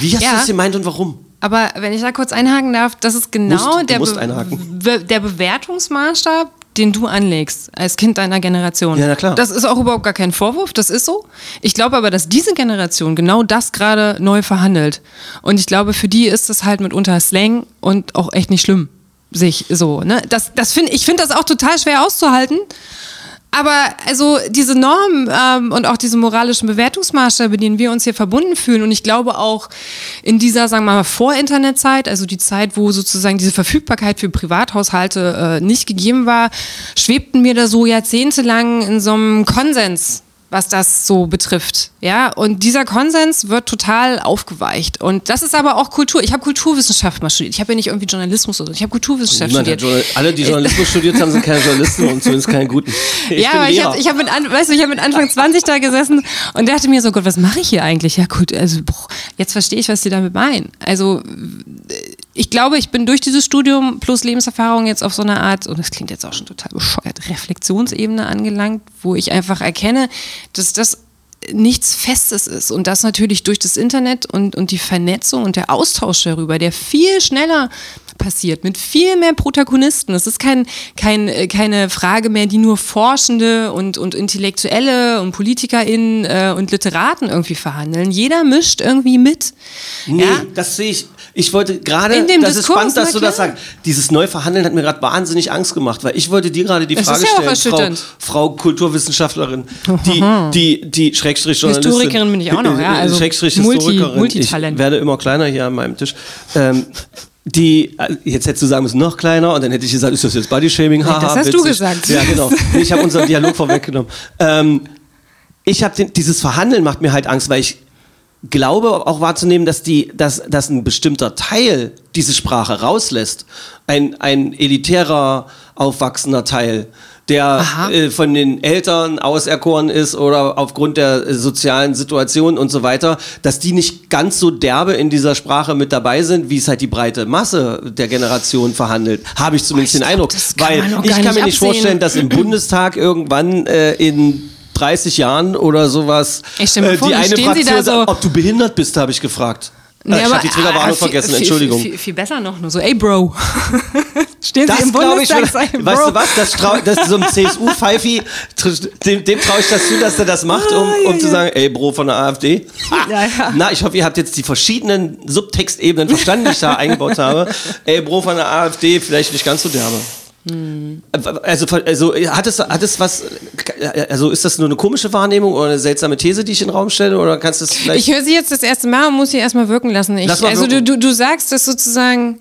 wie hast Ja. du das gemeint und warum? Aber wenn ich da kurz einhaken darf, das ist genau Musst- der, Be-. Be der Bewertungsmaßstab, den du anlegst als Kind deiner Generation. Ja, na klar. Das ist auch überhaupt gar kein Vorwurf, das ist so. Ich glaube aber, dass diese Generation genau das gerade neu verhandelt. Und ich glaube, für die ist das halt mitunter Slang und auch echt nicht schlimm. Sich so, ne? Das, das find, ich finde das auch total schwer auszuhalten. Aber also diese Normen ähm, und auch diese moralischen Bewertungsmaßstäbe, denen wir uns hier verbunden fühlen und ich glaube auch in dieser, sagen wir mal, Vor-Internet-Zeit, also die Zeit, wo sozusagen diese Verfügbarkeit für Privathaushalte äh, nicht gegeben war, schwebten mir da so jahrzehntelang in so einem Konsens was das so betrifft. Ja, und dieser Konsens wird total aufgeweicht. Und das ist aber auch Kultur. Ich habe Kulturwissenschaft mal studiert. Ich habe ja nicht irgendwie Journalismus oder so. Ich habe Kulturwissenschaft studiert. Journal alle, die Journalismus [LAUGHS] studiert haben, sind keine Journalisten und zumindest keine guten. Ich ja, bin aber ich habe ich hab mit, an, weißt du, ich hab mit Anfang 20 da gesessen und dachte mir so, Gott, was mache ich hier eigentlich? Ja gut, also boah, jetzt verstehe ich, was die damit meinen. Also äh, ich glaube, ich bin durch dieses Studium plus Lebenserfahrung jetzt auf so eine Art, und das klingt jetzt auch schon total bescheuert, Reflexionsebene angelangt, wo ich einfach erkenne, dass das nichts Festes ist und das natürlich durch das Internet und, und die Vernetzung und der Austausch darüber, der viel schneller passiert, mit viel mehr Protagonisten. Es ist kein, kein, äh, keine Frage mehr, die nur Forschende und, und Intellektuelle und PolitikerInnen äh, und Literaten irgendwie verhandeln. Jeder mischt irgendwie mit. Nee, ja? das sehe ich. Ich wollte gerade, das ist spannend, dass du das sagst. Dieses Neuverhandeln hat mir gerade wahnsinnig Angst gemacht, weil ich wollte dir gerade die ist Frage ja stellen. Frau, Frau Kulturwissenschaftlerin, die, die, die Schrägstrich Journalistin. Historikerin bin ich auch noch, ja, also Schrägstrich Multi- Historikerin. Multitalent. Ich werde immer kleiner hier an meinem Tisch. Ähm, die, äh, jetzt hättest du sagen müssen, noch kleiner und dann hätte ich gesagt, ist das jetzt Bodyshaming? Haha, das hast du witzig. gesagt. Ja, genau. [LAUGHS] Ich habe unseren Dialog vorweggenommen. Ähm, ich habe dieses Verhandeln macht mir halt Angst, weil ich glaube auch wahrzunehmen, dass die, dass, dass ein bestimmter Teil diese Sprache rauslässt. Ein, ein elitärer, aufwachsender Teil, der äh, von den Eltern auserkoren ist oder aufgrund der äh, sozialen Situation und so weiter, dass die nicht ganz so derbe in dieser Sprache mit dabei sind, wie es halt die breite Masse der Generation verhandelt. Habe ich zumindest Oh, ich den glaub, Eindruck. Weil ich kann nicht mir nicht absehen. vorstellen, dass im Bundestag irgendwann äh, in 30 Jahren oder sowas äh, Ich stell mir vor, die eine stehen Sie Fraktion da sagt, so- ob du behindert bist, habe ich gefragt. Nee, äh, ich habe die Triggerwarnung ah, viel- vergessen, viel, Entschuldigung. Viel, viel besser noch, nur so, ey Bro. [LAUGHS] Stehen Sie Das im glaube ich, Bundestag, sagen, weißt du was, das, trau, das so ein [LAUGHS] CSU-Pfeifi, dem, dem traue ich das zu, dass er das macht, um, um zu sagen, ey Bro von der AfD. [LAUGHS] Ja. Na, ich hoffe, ihr habt jetzt die verschiedenen Subtextebenen verstanden, die ich da eingebaut habe. Ey Bro von der AfD, vielleicht nicht ganz so derbe. Hm. Also, also hat es, hat es was, also ist das nur eine komische Wahrnehmung oder eine seltsame These, die ich in den Raum stelle, oder kannst du es vielleicht... Ich höre sie jetzt das erste Mal und muss sie erstmal wirken lassen. Ich, Lass mal also wirken. du, du, du sagst das sozusagen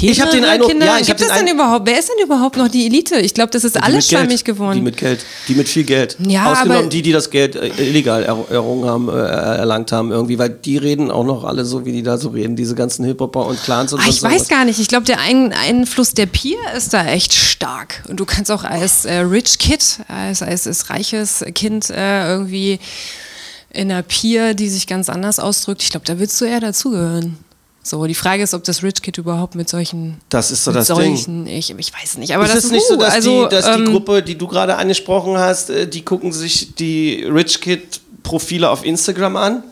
Ich hab den Eindruck- Kinder. ja, ich Gibt den denn Ein- überhaupt? Wer ist denn überhaupt noch die Elite? Ich glaube, das ist Die alles schlammig geworden. Die mit Geld. Die mit viel Geld. Ja, Ausgenommen die, die das Geld äh, illegal er, errungen haben, äh, erlangt haben irgendwie, weil die reden auch noch alle so, wie die da so reden, diese ganzen Hip-Hopper und Clans und Ah, sonst ich weiß gar nicht. Ich glaube, der Ein Einfluss der Peer ist da echt stark. Und du kannst auch als äh, Rich Kid, als, als, als reiches Kind äh, irgendwie in einer Peer, die sich ganz anders ausdrückt, ich glaube, da willst du eher dazugehören. So, die Frage ist, ob das Rich Kid überhaupt mit solchen. Das ist so das Ding. solchen, Ich, ich weiß nicht. Aber ist das es nicht so, dass, also, die, dass die ähm, Gruppe, die du gerade angesprochen hast, äh, die gucken sich die Rich Kid Profile auf Instagram an?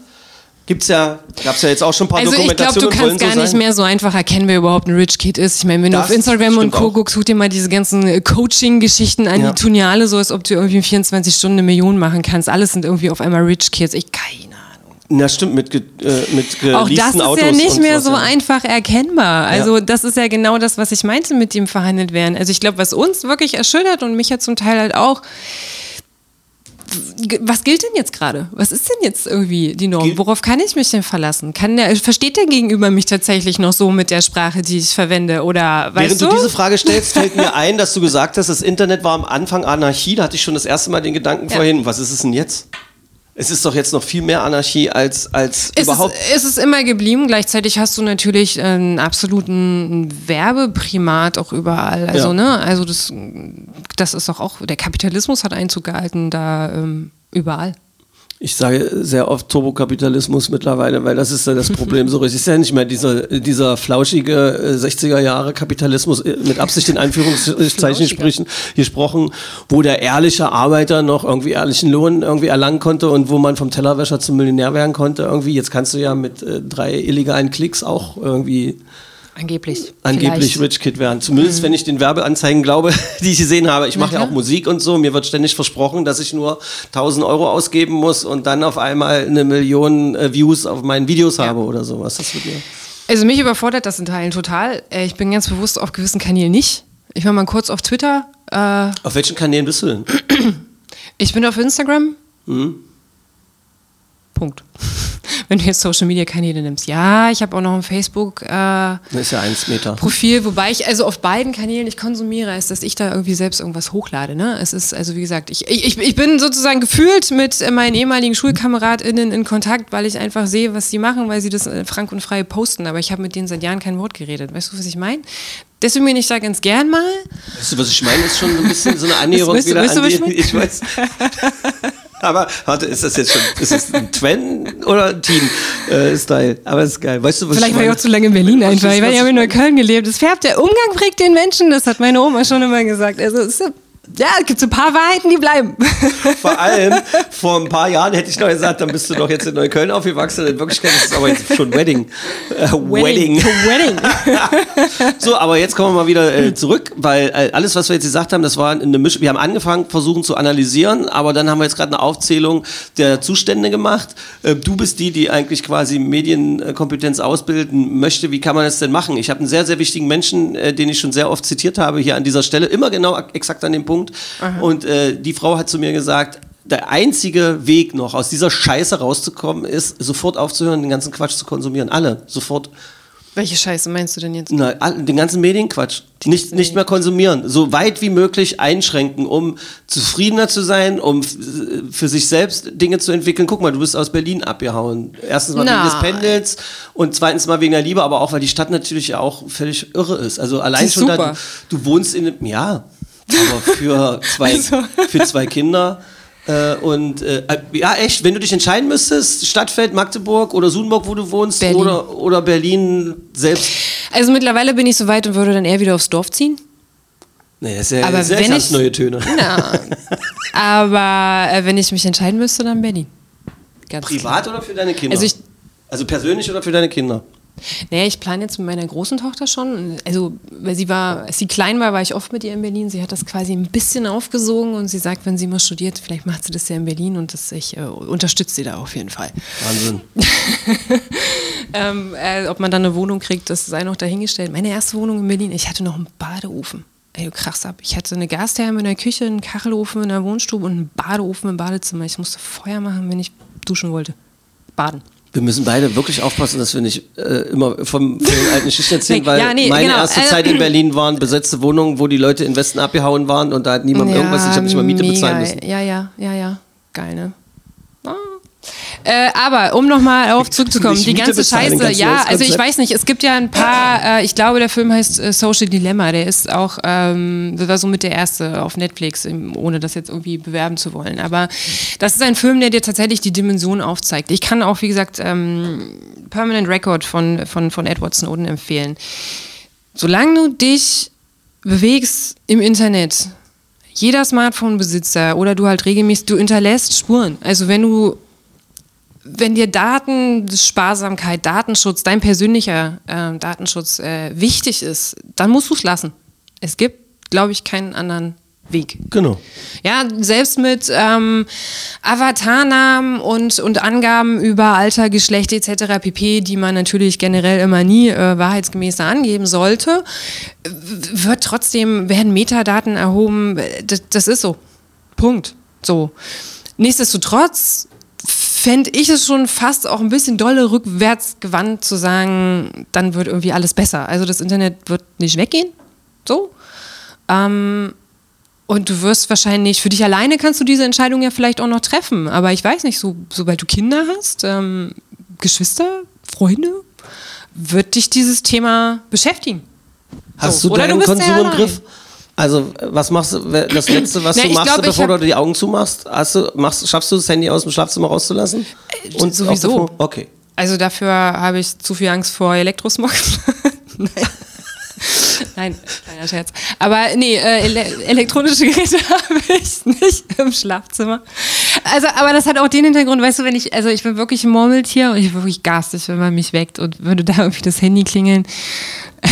Gibt's ja, gab's ja jetzt auch schon ein paar Also ich glaube, Dokumentationen. du kannst so gar nicht sein. mehr so einfach erkennen, wer überhaupt ein Rich Kid ist. Ich meine, wenn Das du auf Instagram und Co. guckst, guck dir mal diese ganzen äh, Coaching-Geschichten an, Ja. die tun ja alle so, als ob du irgendwie in 24 Stunden eine Million machen kannst. Alles sind irgendwie auf einmal Rich Kids. Ich keine. Na stimmt, mit, ge, äh, mit Auch das geleasten ist Autos ja nicht mehr so ja. einfach erkennbar. Also Ja. das ist ja genau das, was ich meinte mit dem verhandelt werden. Also ich glaube, was uns wirklich erschüttert und mich ja zum Teil halt auch, was gilt denn jetzt gerade? Was ist denn jetzt irgendwie die Norm? Worauf kann ich mich denn verlassen? Kann der, versteht der Gegenüber mich tatsächlich noch so mit der Sprache, die ich verwende? Oder Während du? du diese Frage stellst, fällt mir [LAUGHS] ein, dass du gesagt hast, das Internet war am Anfang Anarchie. Da hatte ich schon das erste Mal den Gedanken Ja. vorhin, was ist es denn jetzt? Es ist doch jetzt noch viel mehr Anarchie als, als Es überhaupt. ist, es ist immer geblieben. Gleichzeitig hast du natürlich einen absoluten Werbeprimat auch überall. Also, Ja. ne, also das, das ist doch auch, der Kapitalismus hat Einzug gehalten da ähm, überall. Ich sage sehr oft Turbokapitalismus mittlerweile, weil das ist ja das Problem so richtig. Es ist ja nicht mehr dieser, dieser flauschige äh, 60er Jahre Kapitalismus äh, mit Absicht in Anführungszeichen sprechen, gesprochen, wo der ehrliche Arbeiter noch irgendwie ehrlichen Lohn irgendwie erlangen konnte und wo man vom Tellerwäscher zum Millionär werden konnte irgendwie. Jetzt kannst du ja mit äh, drei illegalen Klicks auch irgendwie Angeblich. angeblich Vielleicht. Rich Kid werden. Zumindest wenn ich den Werbeanzeigen glaube, [LAUGHS] die ich gesehen habe. Ich mache ja auch Musik und so. Mir wird ständig versprochen, dass ich nur 1000 Euro ausgeben muss und dann auf einmal eine Million äh, Views auf meinen Videos habe oder sowas. Das wird mir. Also mich überfordert das in Teilen total. Äh, Ich bin ganz bewusst auf gewissen Kanälen nicht. Ich war mal kurz auf Twitter. Äh, Auf welchen Kanälen bist du denn? [CLEARS THROAT] ich bin auf Instagram. Hm? Punkt. Wenn du jetzt Social Media Kanäle nimmst. Ja, ich habe auch noch ein Facebook. Äh, ist ja eins Meter. Profil, wobei ich also auf beiden Kanälen nicht konsumiere, als dass ich da irgendwie selbst irgendwas hochlade. Ne? Es ist, also wie gesagt, ich, ich, ich bin sozusagen gefühlt mit äh, meinen ehemaligen SchulkameradInnen in Kontakt, weil ich einfach sehe, was sie machen, weil sie das äh, frank und frei posten. Aber ich habe mit denen seit Jahren kein Wort geredet. Weißt du, was ich meine? Deswegen bin ich da ganz gern mal. Weißt du, was ich meine? Ist schon so ein bisschen so eine [LAUGHS] Annäherung Weißt du- wieder an die. ich? [LAUGHS] Ich weiß. [LAUGHS] Aber warte, ist das jetzt schon, ist das ein Twen oder ein Teen-Style? Aber ist geil. Weißt du, was Vielleicht ich war ich auch zu lange in Berlin einfach. Ich ich in Neukölln gelebt. Das färbt der Umgang prägt den Menschen. Das hat meine Oma schon immer gesagt. Also es ist, ja, es gibt so ein paar Wahrheiten, die bleiben. [LAUGHS] Vor allem, vor ein paar Jahren hätte ich noch gesagt, dann bist du doch jetzt in Neukölln aufgewachsen. In Wirklichkeit ist es aber jetzt schon Wedding. Äh, Wedding. Wedding. [LAUGHS] [LAUGHS] So, aber jetzt kommen wir mal wieder äh, zurück, weil äh, alles, was wir jetzt gesagt haben, das war eine Mischung. Wir haben angefangen, versuchen zu analysieren, aber dann haben wir jetzt gerade eine Aufzählung der Zustände gemacht. Äh, du bist die, die eigentlich quasi Medienkompetenz ausbilden möchte. Wie kann man das denn machen? Ich habe einen sehr, sehr wichtigen Menschen, äh, den ich schon sehr oft zitiert habe hier an dieser Stelle, immer genau exakt an dem Punkt. Und äh, die Frau hat zu mir gesagt, der einzige Weg noch aus dieser Scheiße rauszukommen, ist sofort aufzuhören, den ganzen Quatsch zu konsumieren. Alle, sofort. Welche Scheiße meinst du denn jetzt? Na, den ganzen Medienquatsch. Nicht, nicht mehr konsumieren. So weit wie möglich einschränken, um zufriedener zu sein, um für sich selbst Dinge zu entwickeln. Guck mal, du bist aus Berlin abgehauen. Erstens mal wegen Nein. des Pendels und zweitens mal wegen der Liebe, aber auch, weil die Stadt natürlich auch völlig irre ist. Also allein ist schon da, super. du, du wohnst in einem, ja, aber für [LAUGHS] zwei, Also. für zwei Kinder. Äh, und äh, ja, echt, wenn du dich entscheiden müsstest, Stadtfeld, Magdeburg oder Sudenburg, wo du wohnst, Berlin. oder, oder Berlin selbst. Also mittlerweile bin ich so weit und würde dann eher wieder aufs Dorf ziehen. Nee, das ist ja, Aber wenn ich- neue Töne. Ja. [LAUGHS] Aber äh, wenn ich mich entscheiden müsste, dann Berlin. Ganz Privat oder für deine Kinder? Also ich- also persönlich oder für deine Kinder? Naja, ich plane jetzt mit meiner großen Tochter schon. Also, weil sie war, als sie klein war, war ich oft mit ihr in Berlin. Sie hat das quasi ein bisschen aufgesogen und sie sagt, wenn sie mal studiert, vielleicht macht sie das ja in Berlin und das, ich äh, unterstütze sie da auf jeden Fall. Wahnsinn. [LAUGHS] Ähm, äh, ob man dann eine Wohnung kriegt, das sei noch dahingestellt. Meine erste Wohnung in Berlin, ich hatte noch einen Badeofen. Ey, du krass ab. Ich hatte eine Gastherme in der Küche, einen Kachelofen in der Wohnstube und einen Badeofen im Badezimmer. Ich musste Feuer machen, wenn ich duschen wollte. Baden. Wir müssen beide wirklich aufpassen, dass wir nicht äh, immer vom, von den alten Geschichten erzählen, weil ja, nee, meine genau. erste Äh, Zeit in [CLEARS THROAT] Berlin waren besetzte Wohnungen, wo die Leute in Westen abgehauen waren und da hat niemand irgendwas, ich habe nicht mal Miete mega. bezahlen müssen. Ja, ja, ja, ja. Geil, ne? Äh, aber um nochmal auf zurückzukommen, die ganze bezahlen, Scheiße, ganz ja, also ich weiß nicht, es gibt ja ein paar, äh, ich glaube, der Film heißt äh, Social Dilemma, der ist auch, ähm, das war so mit der erste auf Netflix, ohne das jetzt irgendwie bewerben zu wollen. Aber das ist ein Film, der dir tatsächlich die Dimension aufzeigt. Ich kann auch, wie gesagt, ähm, Permanent Record von, von, von Edward Snowden empfehlen. Solange du dich bewegst im Internet, jeder Smartphone-Besitzer oder du halt regelmäßig, du hinterlässt Spuren. Also wenn du, wenn dir Datensparsamkeit, Datenschutz, dein persönlicher äh, Datenschutz äh, wichtig ist, dann musst du es lassen. Es gibt, glaube ich, keinen anderen Weg. Genau. Ja, selbst mit ähm, Avatarnamen und, und Angaben über Alter, Geschlecht etc. pp., die man natürlich generell immer nie äh, wahrheitsgemäß angeben sollte, wird trotzdem, werden Metadaten erhoben. Das, das ist so. Punkt. So. Nichtsdestotrotz fände ich es schon fast auch ein bisschen dolle rückwärts gewandt zu sagen, dann wird irgendwie alles besser. Also das Internet wird nicht weggehen. So. Ähm, Und du wirst wahrscheinlich, für dich alleine kannst du diese Entscheidung ja vielleicht auch noch treffen. Aber ich weiß nicht, so, sobald du Kinder hast, ähm, Geschwister, Freunde, wird dich dieses Thema beschäftigen. Hast So. du Oder deinen Konsum im Griff? Also, was machst du, das Letzte, was Na, du machst, glaub, bevor hab- du die Augen zumachst? Hast du, machst, schaffst du das Handy aus dem Schlafzimmer rauszulassen? Und Äh, sowieso. auch bevor- Okay. Also dafür habe ich zu viel Angst vor Elektrosmog. [LAUGHS] Nein. Nein, kleiner Scherz. Aber nee, äh, ele elektronische Geräte [LAUGHS] habe ich nicht im Schlafzimmer. Also, aber das hat auch den Hintergrund, weißt du, wenn ich, also ich bin wirklich ein Murmeltier und ich bin wirklich garstig, wenn man mich weckt und würde da irgendwie das Handy klingeln.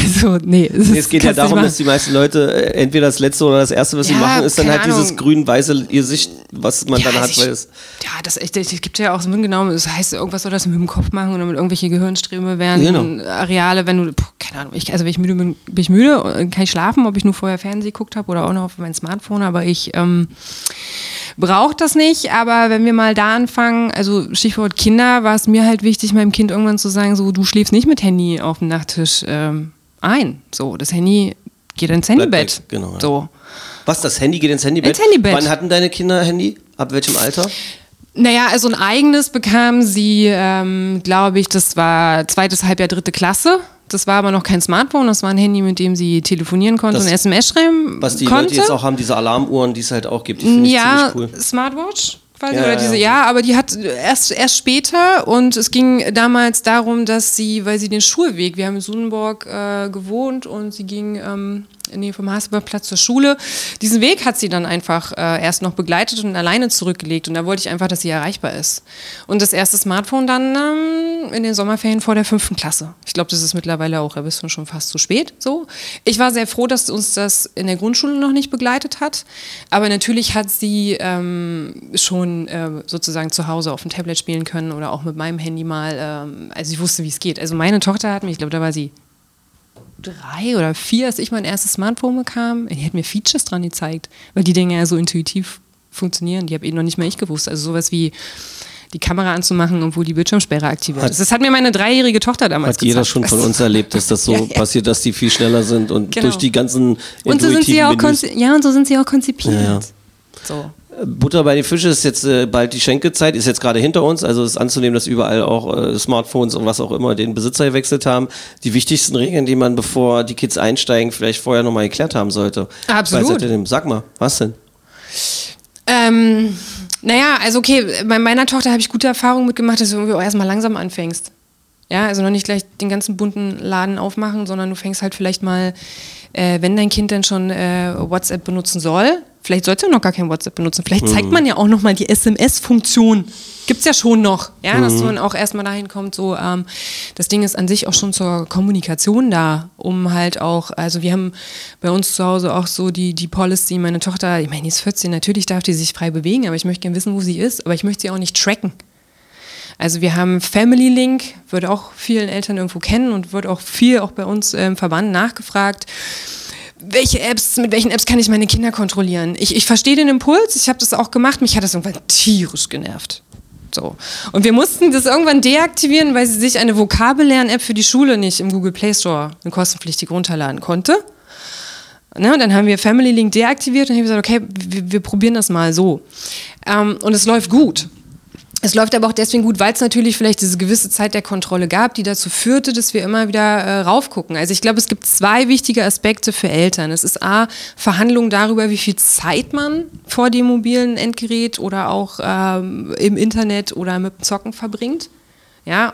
Also, nee. Nee, es geht ja darum, dass die meisten Leute äh, entweder das Letzte oder das Erste, was sie Ja, machen, ist dann halt dieses Ahnung. grün-weiße Gesicht, was man dann Ja, hat. also Weil ich, es, ja, das, echt, das gibt ja auch so genau, das heißt, irgendwas soll das mit dem Kopf machen oder mit irgendwelche Gehirnströme werden, Genau. Areale, wenn du, puh, keine Ahnung, ich, also wenn ich müde bin, bin ich müde, äh, kann ich schlafen, ob ich nur vorher Fernsehen geguckt habe oder auch noch auf mein Smartphone, aber ich ähm, brauche das nicht, aber wenn wir mal da anfangen, also Stichwort Kinder, war es mir halt wichtig, meinem Kind irgendwann zu sagen, so, du schläfst nicht mit Handy auf dem Nachttisch ähm, ein, so, das Handy geht ins Handybett, genau, ja. so. was, das Handy geht ins Handybett? Ins Handybett. Wann hatten deine Kinder Handy? Ab welchem Alter? Naja, also ein eigenes bekamen sie, ähm, glaube ich, das war zweites Halbjahr, dritte Klasse. Das war aber noch kein Smartphone, das war ein Handy, mit dem sie telefonieren konnte Das- und SMS schreiben Was die konnte. Leute jetzt auch haben, diese Alarmuhren, die es halt auch gibt, die finde ich ja, ziemlich cool. Smartwatch quasi Ja, oder diese, ja. aber die hat erst, erst später und es ging damals darum, dass sie, weil sie den Schulweg, wir haben in Sudenburg äh, gewohnt und sie ging ähm, nee, vom Hasselbergplatz zur Schule. Diesen Weg hat sie dann einfach äh, erst noch begleitet und alleine zurückgelegt und da wollte ich einfach, dass sie erreichbar ist. Und das erste Smartphone dann ähm, in den Sommerferien vor der fünften Klasse. Ich glaube, das ist mittlerweile auch ein bisschen schon fast zu spät. So. Ich war sehr froh, dass uns das in der Grundschule noch nicht begleitet hat. Aber natürlich hat sie ähm, schon äh, sozusagen zu Hause auf dem Tablet spielen können oder auch mit meinem Handy mal. Ähm, also ich wusste, wie es geht. Also meine Tochter hat mich, ich glaube, da war sie drei oder vier, als ich mein erstes Smartphone bekam. Die hat mir Features dran gezeigt, weil die Dinge ja so intuitiv funktionieren. Die habe eben noch nicht mal ich gewusst. Also sowas wie die Kamera anzumachen, obwohl die Bildschirmsperre aktiviert Hat- ist. Das hat mir meine dreijährige Tochter damals Hat jeder schon von uns erlebt, dass das so [LAUGHS] Ja, ja. passiert, dass die viel schneller sind und Genau. durch die ganzen Und so sind sie ja auch ja und so sind sie auch konzipiert. Ja. So. Butter bei den Fischen ist jetzt äh, bald die Schenkezeit, ist jetzt gerade hinter uns. Also ist anzunehmen, dass überall auch äh, Smartphones und was auch immer den Besitzer gewechselt haben. Die wichtigsten Regeln, die man, bevor die Kids einsteigen, vielleicht vorher nochmal geklärt haben sollte. Absolut. Seitdem. Sag mal, was denn? Ähm, naja, also okay, bei meiner Tochter habe ich gute Erfahrungen mitgemacht, dass du irgendwie auch erstmal langsam anfängst. Ja, also noch nicht gleich den ganzen bunten Laden aufmachen, sondern du fängst halt vielleicht mal, äh, wenn dein Kind dann schon äh, WhatsApp benutzen soll, vielleicht sollte er noch gar kein WhatsApp benutzen. Vielleicht zeigt man ja auch noch mal die SMS-Funktion. Gibt's ja schon noch, ja, dass man auch erstmal dahin kommt, so, ähm, das Ding ist an sich auch schon zur Kommunikation da, um halt auch, also wir haben bei uns zu Hause auch so die, die Policy, meine Tochter, ich meine, die ist 14, natürlich darf die sich frei bewegen, aber ich möchte gerne wissen, wo sie ist, aber ich möchte sie auch nicht tracken. Also wir haben Family Link, wird auch vielen Eltern irgendwo kennen und wird auch viel auch bei uns im Verband nachgefragt. Welche Apps, mit welchen Apps kann ich meine Kinder kontrollieren? Ich, ich verstehe den Impuls, ich habe das auch gemacht, mich hat das irgendwann tierisch genervt. So. Und wir mussten das irgendwann deaktivieren, weil sie sich eine Vokabellern-App für die Schule nicht im Google Play Store kostenpflichtig runterladen konnte. Ne, und dann haben wir Family Link deaktiviert und ich habe gesagt, okay, wir, wir probieren das mal so. Ähm, und es läuft gut. Es läuft aber auch deswegen gut, weil es natürlich vielleicht diese gewisse Zeit der Kontrolle gab, die dazu führte, dass wir immer wieder äh, raufgucken. Also ich glaube, es gibt zwei wichtige Aspekte für Eltern. Es ist A, Verhandlungen darüber, wie viel Zeit man vor dem mobilen Endgerät oder auch ähm, im Internet oder mit dem Zocken verbringt. Ja.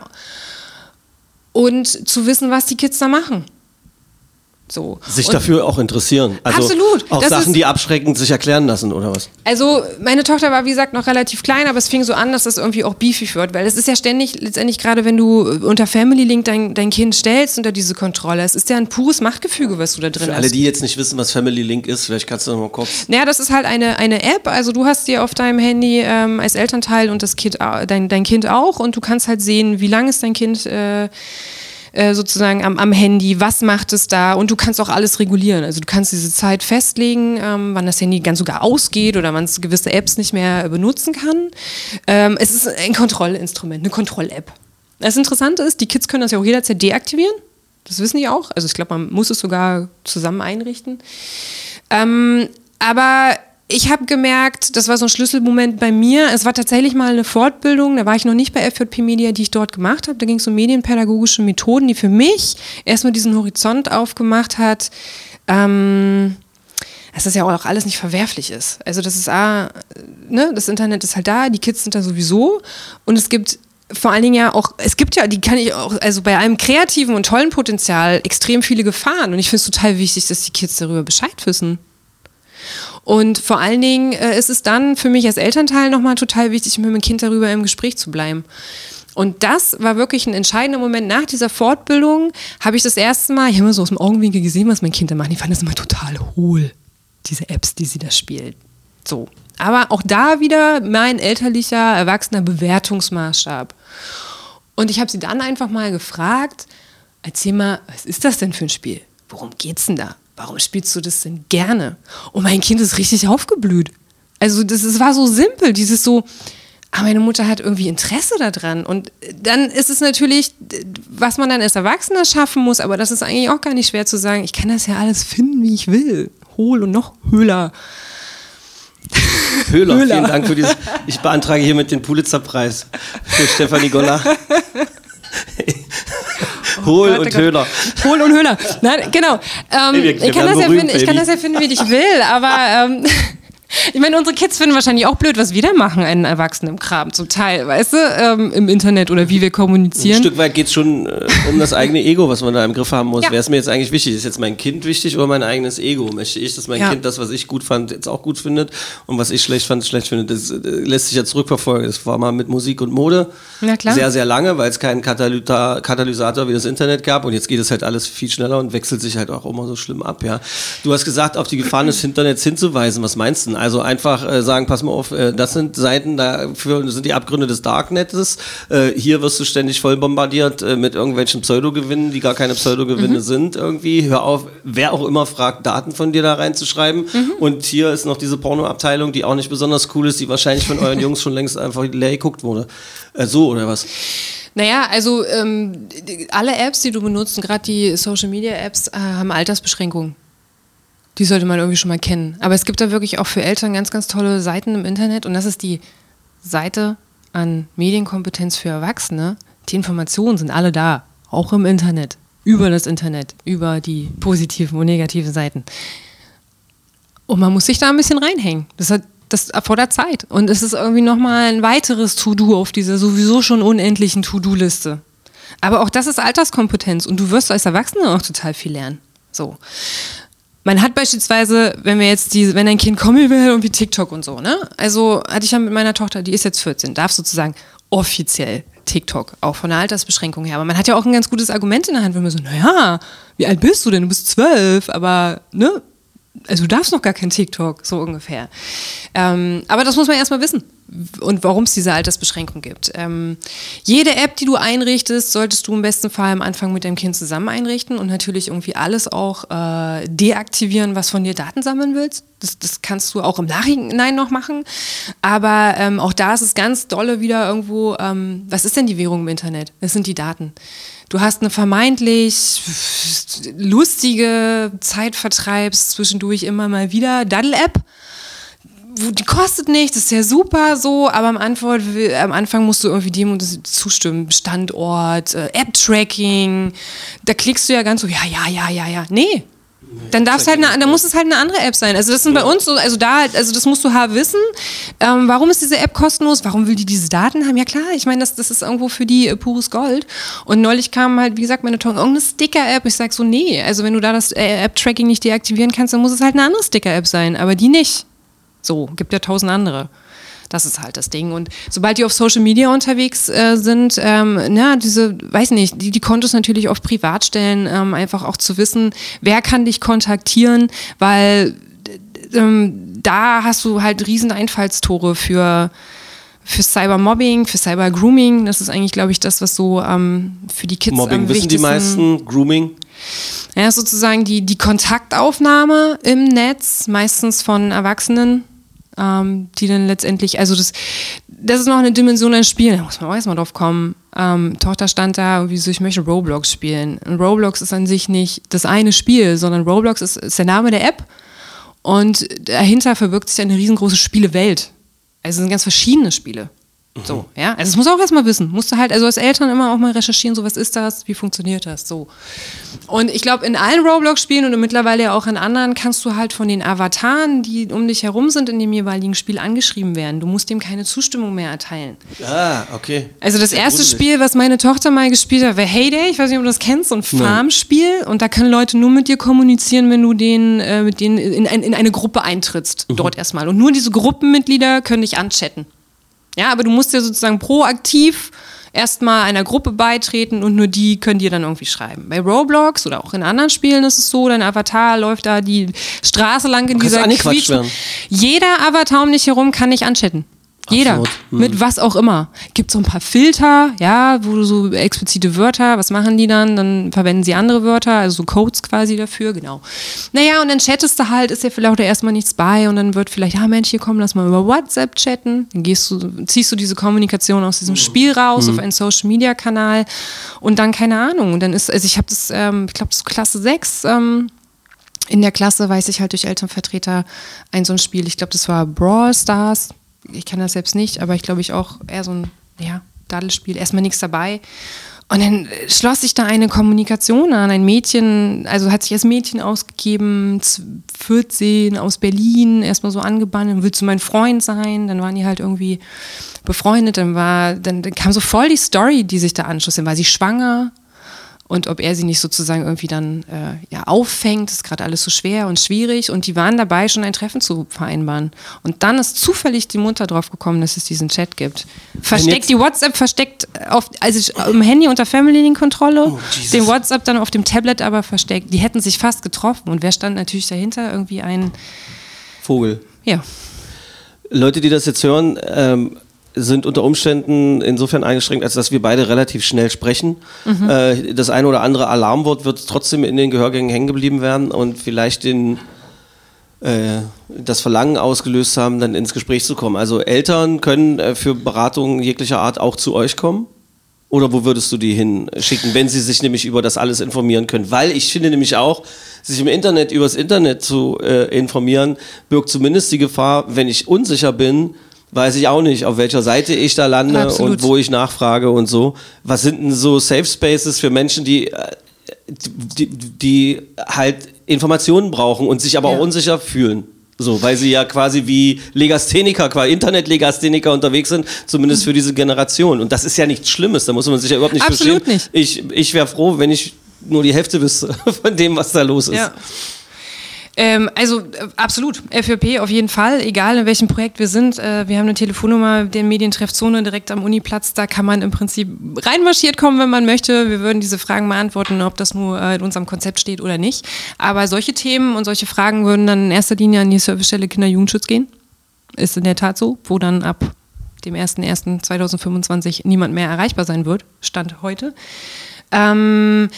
Und zu wissen, was die Kids da machen. So. Sich Und- dafür auch interessieren. Also Absolut. Auch Das Sachen, ist- die abschreckend sich erklären lassen, oder was? Also, meine Tochter war, wie gesagt, noch relativ klein, aber es fing so an, dass das irgendwie auch beefy wird, weil es ist ja ständig, letztendlich gerade wenn du unter Family Link dein, dein Kind stellst unter diese Kontrolle, es ist ja ein pures Machtgefüge, was du da drin Für hast. alle, die jetzt nicht wissen, was Family Link ist, vielleicht kannst du noch mal kurz. Naja, das ist halt eine, eine App, also du hast dir auf deinem Handy ähm, als Elternteil und das kind, au- dein, dein Kind auch und du kannst halt sehen, wie lange ist dein Kind äh, äh, sozusagen am, am Handy, was macht es da und du kannst auch alles regulieren. Also du kannst diese Zeit festlegen, ähm, wann das Handy ganz sogar ausgeht oder wann es gewisse Apps nicht mehr äh, benutzen kann. Ähm, es ist ein Kontrollinstrument, eine Kontroll-App. Das Interessante ist, die Kids können das ja auch jederzeit deaktivieren. Das wissen die auch. Also ich glaube, man muss es sogar zusammen einrichten. Ähm, aber ich habe gemerkt, das war so ein Schlüsselmoment bei mir. Es war tatsächlich mal eine Fortbildung, da war ich noch nicht bei FJP Media, die ich dort gemacht habe. Da ging es um medienpädagogische Methoden, die für mich erstmal diesen Horizont aufgemacht hat. Ähm, dass das ja auch alles nicht verwerflich ist. Also das ist A, ne, das Internet ist halt da, die Kids sind da sowieso und es gibt vor allen Dingen ja auch, es gibt ja, die kann ich auch, also bei einem kreativen und tollen Potenzial extrem viele Gefahren und ich finde es total wichtig, dass die Kids darüber Bescheid wissen. Und vor allen Dingen äh, ist es dann für mich als Elternteil nochmal total wichtig, mit meinem Kind darüber im Gespräch zu bleiben. Und das war wirklich ein entscheidender Moment. Nach dieser Fortbildung habe ich das erste Mal, ich habe immer so aus dem Augenwinkel gesehen, was meine Kinder machen. Die fanden das immer total hohl, diese Apps, die sie da spielen. So. Aber auch da wieder mein elterlicher, erwachsener Bewertungsmaßstab. Und ich habe sie dann einfach mal gefragt, erzähl mal, was ist das denn für ein Spiel? Worum geht's denn da? Warum spielst du das denn gerne? Und mein Kind ist richtig aufgeblüht. Also das, das war so simpel, dieses so, aber meine Mutter hat irgendwie Interesse daran. Und dann ist es natürlich, was man dann als Erwachsener schaffen muss, aber das ist eigentlich auch gar nicht schwer zu sagen, ich kann das ja alles finden, wie ich will. Hohl und noch höhler. Höhler, Höhler. vielen Dank für dieses. Ich beantrage hiermit den Pulitzerpreis für Stefanie Goller. [LAUGHS] Hohl Gott, oh und Gott. Höhler. Hohl und Höhler. Nein, genau. Ähm, Nee, wir- wir ich, kann ja finden, ich kann das ja finden, wie ich will, aber ähm, [LAUGHS] ich meine, unsere Kids finden wahrscheinlich auch blöd, was wir da machen, einen Erwachsenen im Kram, zum Teil, weißt du, ähm, im Internet oder wie wir Ein kommunizieren. Stück weit geht es schon äh, um das eigene Ego, was man da im Griff haben muss. Ja. Wer ist mir jetzt eigentlich wichtig? Ist jetzt mein Kind wichtig oder mein eigenes Ego? Möchte ich, dass mein Ja. Kind das, was ich gut fand, jetzt auch gut findet und was ich schlecht fand, schlecht findet? Das äh, lässt sich ja zurückverfolgen. Das war mal mit Musik und Mode sehr, sehr lange, weil es keinen Katalyta Katalysator wie das Internet gab und jetzt geht es halt alles viel schneller und wechselt sich halt auch immer so schlimm ab. Ja, Du hast gesagt, auf die Gefahren des Internets hinzuweisen. Was meinst du Also einfach äh, sagen, pass mal auf, äh, das sind Seiten, dafür sind die Abgründe des Darknetes. Äh, hier wirst du ständig voll bombardiert äh, mit irgendwelchen Pseudogewinnen, die gar keine Pseudogewinne sind irgendwie. Hör auf, wer auch immer fragt, Daten von dir da reinzuschreiben. Und hier ist noch diese Pornoabteilung, die auch nicht besonders cool ist, die wahrscheinlich von euren [LAUGHS] Jungs schon längst einfach leer geguckt wurde. Äh, so oder was? Naja, also ähm, alle Apps, die du benutzt, gerade die Social Media Apps, äh, haben Altersbeschränkungen. Die sollte man irgendwie schon mal kennen. Aber es gibt da wirklich auch für Eltern ganz, ganz tolle Seiten im Internet und das ist die Seite an Medienkompetenz für Erwachsene. Die Informationen sind alle da, auch im Internet, über das Internet, über die positiven und negativen Seiten. Und man muss sich da ein bisschen reinhängen. Das, hat, das erfordert Zeit. Und es ist irgendwie nochmal ein weiteres To-Do auf dieser sowieso schon unendlichen To-Do-Liste. Aber auch das ist Alterskompetenz und du wirst als Erwachsener auch total viel lernen. So. Man hat beispielsweise, wenn wir jetzt die, wenn ein Kind kommen will, irgendwie TikTok und so, ne? Also hatte ich ja mit meiner Tochter, die ist jetzt 14, darf sozusagen offiziell TikTok, auch von der Altersbeschränkung her. Aber man hat ja auch ein ganz gutes Argument in der Hand, wenn man so, naja, wie alt bist du denn? Du bist zwölf, aber, ne? Also du darfst noch gar kein TikTok, so ungefähr. Ähm, aber das muss man erstmal wissen und warum es diese Altersbeschränkung gibt. Ähm, jede App, die du einrichtest, solltest du im besten Fall am Anfang mit deinem Kind zusammen einrichten und natürlich irgendwie alles auch äh, deaktivieren, was von dir Daten sammeln willst. Das, das kannst du auch im Nachhinein noch machen. Aber ähm, auch da ist es ganz dolle wieder irgendwo, ähm, was ist denn die Währung im Internet? Das sind die Daten. Du hast eine vermeintlich lustige Zeitvertreibs zwischendurch immer mal wieder Daddle-App die kostet nichts, ist ja super so, aber am, Antwort, am Anfang musst du irgendwie dem zustimmen. Standort, äh, App-Tracking, da klickst du ja ganz so, ja, ja, ja, ja, ja. Nee. Dann darf's halt eine, dann muss es halt eine andere App sein. Also das sind bei uns so, also da, also das musst du haben wissen. Ähm, warum ist diese App kostenlos? Warum will die diese Daten haben? Ja klar, ich meine, das, das ist irgendwo für die äh, pures Gold. Und neulich kam halt, wie gesagt, meine Tochter, irgendeine Sticker-App. Ich sag so, nee, also wenn du da das äh, App-Tracking nicht deaktivieren kannst, dann muss es halt eine andere Sticker-App sein, aber die nicht. So, gibt ja tausend andere. Das ist halt das Ding. Und sobald die auf Social Media unterwegs äh, sind, ähm, na, diese, weiß nicht, die, die Kontos natürlich auf privat stellen, ähm, einfach auch zu wissen, wer kann dich kontaktieren, weil ähm, da hast du halt riesen Einfallstore für, für Cybermobbing, für Cybergrooming. Das ist eigentlich, glaube ich, das, was so ähm, für die Kids Mobbing am wissen die meisten, Grooming. ja, sozusagen die, die Kontaktaufnahme im Netz, meistens von Erwachsenen, ähm, die dann letztendlich, also das, das ist noch eine Dimension ein Spiel, da muss man auch erstmal drauf kommen. Ähm, Tochter stand da irgendwie so, ich möchte Roblox spielen. Und Roblox ist an sich nicht das eine Spiel, sondern Roblox ist, ist der Name der App. Und dahinter verbirgt sich eine riesengroße Spielewelt. Also es sind ganz verschiedene Spiele. So, ja. Also das muss auch erstmal wissen. Musst du halt, also als Eltern immer auch mal recherchieren, so was ist das, wie funktioniert das, so. Und ich glaube, in allen Roblox-Spielen und mittlerweile ja auch in anderen kannst du halt von den Avataren, die um dich herum sind in dem jeweiligen Spiel, angeschrieben werden. Du musst dem keine Zustimmung mehr erteilen. Ah, okay. Also das erste gruselig. Spiel, was meine Tochter mal gespielt hat, war Heyday. Ich weiß nicht, ob du das kennst, so ein Farmspiel. Und da können Leute nur mit dir kommunizieren, wenn du den, äh, mit denen in, ein, in eine Gruppe eintrittst. Mhm. Dort erstmal. Und nur diese Gruppenmitglieder können dich anchatten. Ja, aber du musst ja sozusagen proaktiv erstmal einer Gruppe beitreten und nur die können dir dann irgendwie schreiben. Bei Roblox oder auch in anderen Spielen ist es so, dein Avatar läuft da die Straße lang in dieser Quietsch-. Jeder Avatar um dich herum kann dich anchatten. Jeder. Absurd. Hm. Mit was auch immer. Gibt so ein paar Filter, ja, wo du so explizite Wörter, was machen die dann? Dann verwenden sie andere Wörter, also so Codes quasi dafür, genau. Naja, und dann chattest du halt, ist ja vielleicht auch erstmal nichts bei und dann wird vielleicht, ah Mensch, hier komm, lass mal über WhatsApp chatten. Dann gehst du, ziehst du diese Kommunikation aus diesem Spiel raus auf einen Social Media Kanal und dann, keine Ahnung. Und dann ist, also ich habe das, ähm, ich glaube, das ist Klasse 6, ähm, in der Klasse weiß ich halt durch Elternvertreter ein so ein Spiel, ich glaube, das war Brawl Stars. Ich kenne das selbst nicht, aber ich glaube ich auch eher so ein, ja, Daddelspiel, erstmal nichts dabei. Und dann äh, schloss sich da eine Kommunikation an. Ein Mädchen, also hat sich als Mädchen ausgegeben, z- 14 aus Berlin, erstmal so angebandelt, willst du mein Freund sein? Dann waren die halt irgendwie befreundet, dann war, dann, dann kam so voll die Story, die sich da anschloss. Dann war sie schwanger, und ob er sie nicht sozusagen irgendwie dann äh, ja, auffängt, ist gerade alles so schwer und schwierig. Und die waren dabei, schon ein Treffen zu vereinbaren. Und dann ist zufällig die Mutter drauf gekommen, dass es diesen Chat gibt. Versteckt die WhatsApp, versteckt auf, also im Handy unter Family Link Kontrolle, Oh, den WhatsApp dann auf dem Tablet aber versteckt. Die hätten sich fast getroffen. Und wer stand natürlich dahinter? Irgendwie ein, Vogel. ja, Leute, die das jetzt hören, ähm, sind unter Umständen insofern eingeschränkt, als dass wir beide relativ schnell sprechen. Mhm. Äh, das eine oder andere Alarmwort wird trotzdem in den Gehörgängen hängen geblieben werden und vielleicht den, äh, das Verlangen ausgelöst haben, dann ins Gespräch zu kommen. Also Eltern können äh, für Beratungen jeglicher Art auch zu euch kommen? Oder wo würdest du die hinschicken, wenn sie sich nämlich über das alles informieren können? Weil ich finde nämlich auch, sich im Internet übers Internet zu äh, informieren, birgt zumindest die Gefahr, wenn ich unsicher bin, weiß ich auch nicht, auf welcher Seite ich da lande Absolut. und wo ich nachfrage und so. Was sind denn so Safe Spaces für Menschen, die, äh, die, die halt Informationen brauchen und sich aber Ja. auch unsicher fühlen? So, weil sie ja quasi wie Legastheniker, quasi Internet-Legastheniker unterwegs sind, zumindest für diese Generation. Und das ist ja nichts Schlimmes, da muss man sich ja überhaupt nicht Absolut verstehen. Ich, ich wäre froh, wenn ich nur die Hälfte wüsste [LAUGHS] von dem, was da los ist. Ja. Ähm, also äh, absolut, FÖP auf jeden Fall, egal in welchem Projekt wir sind. Äh, wir haben eine Telefonnummer der Medientreffzone direkt am Uniplatz. Da kann man im Prinzip reinmarschiert kommen, wenn man möchte. Wir würden diese Fragen beantworten, ob das nur äh, in unserem Konzept steht oder nicht. Aber solche Themen und solche Fragen würden dann in erster Linie an die Servicestelle Kinder-Jugendschutz gehen. Ist in der Tat so, wo dann ab dem 01.01.2025 niemand mehr erreichbar sein wird. Stand heute. Ähm,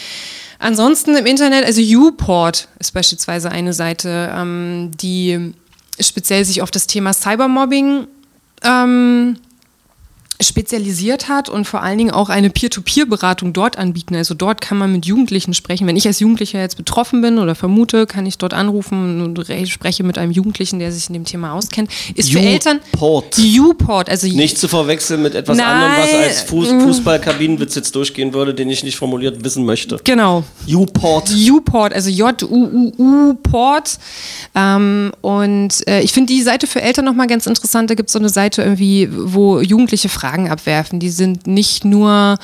ansonsten im Internet, also Uport ist beispielsweise eine Seite, ähm, die speziell sich auf das Thema Cybermobbing ähm, spezialisiert hat und vor allen Dingen auch eine Peer-to-Peer-Beratung dort anbieten. Also dort kann man mit Jugendlichen sprechen. Wenn ich als Jugendlicher jetzt betroffen bin oder vermute, kann ich dort anrufen und re- spreche mit einem Jugendlichen, der sich in dem Thema auskennt. Ist für Eltern Uport. Uport, also Nicht zu verwechseln mit etwas Nein. anderem, was als Fuß Fußballkabinenwitz jetzt durchgehen würde, den ich nicht formuliert wissen möchte. genau. Uport. U-Port, also J-U-U-U-Port. Ähm, und äh, ich finde die Seite für Eltern nochmal ganz interessant. Da gibt es so eine Seite irgendwie, wo Jugendliche Fragen abwerfen. Die sind nicht nur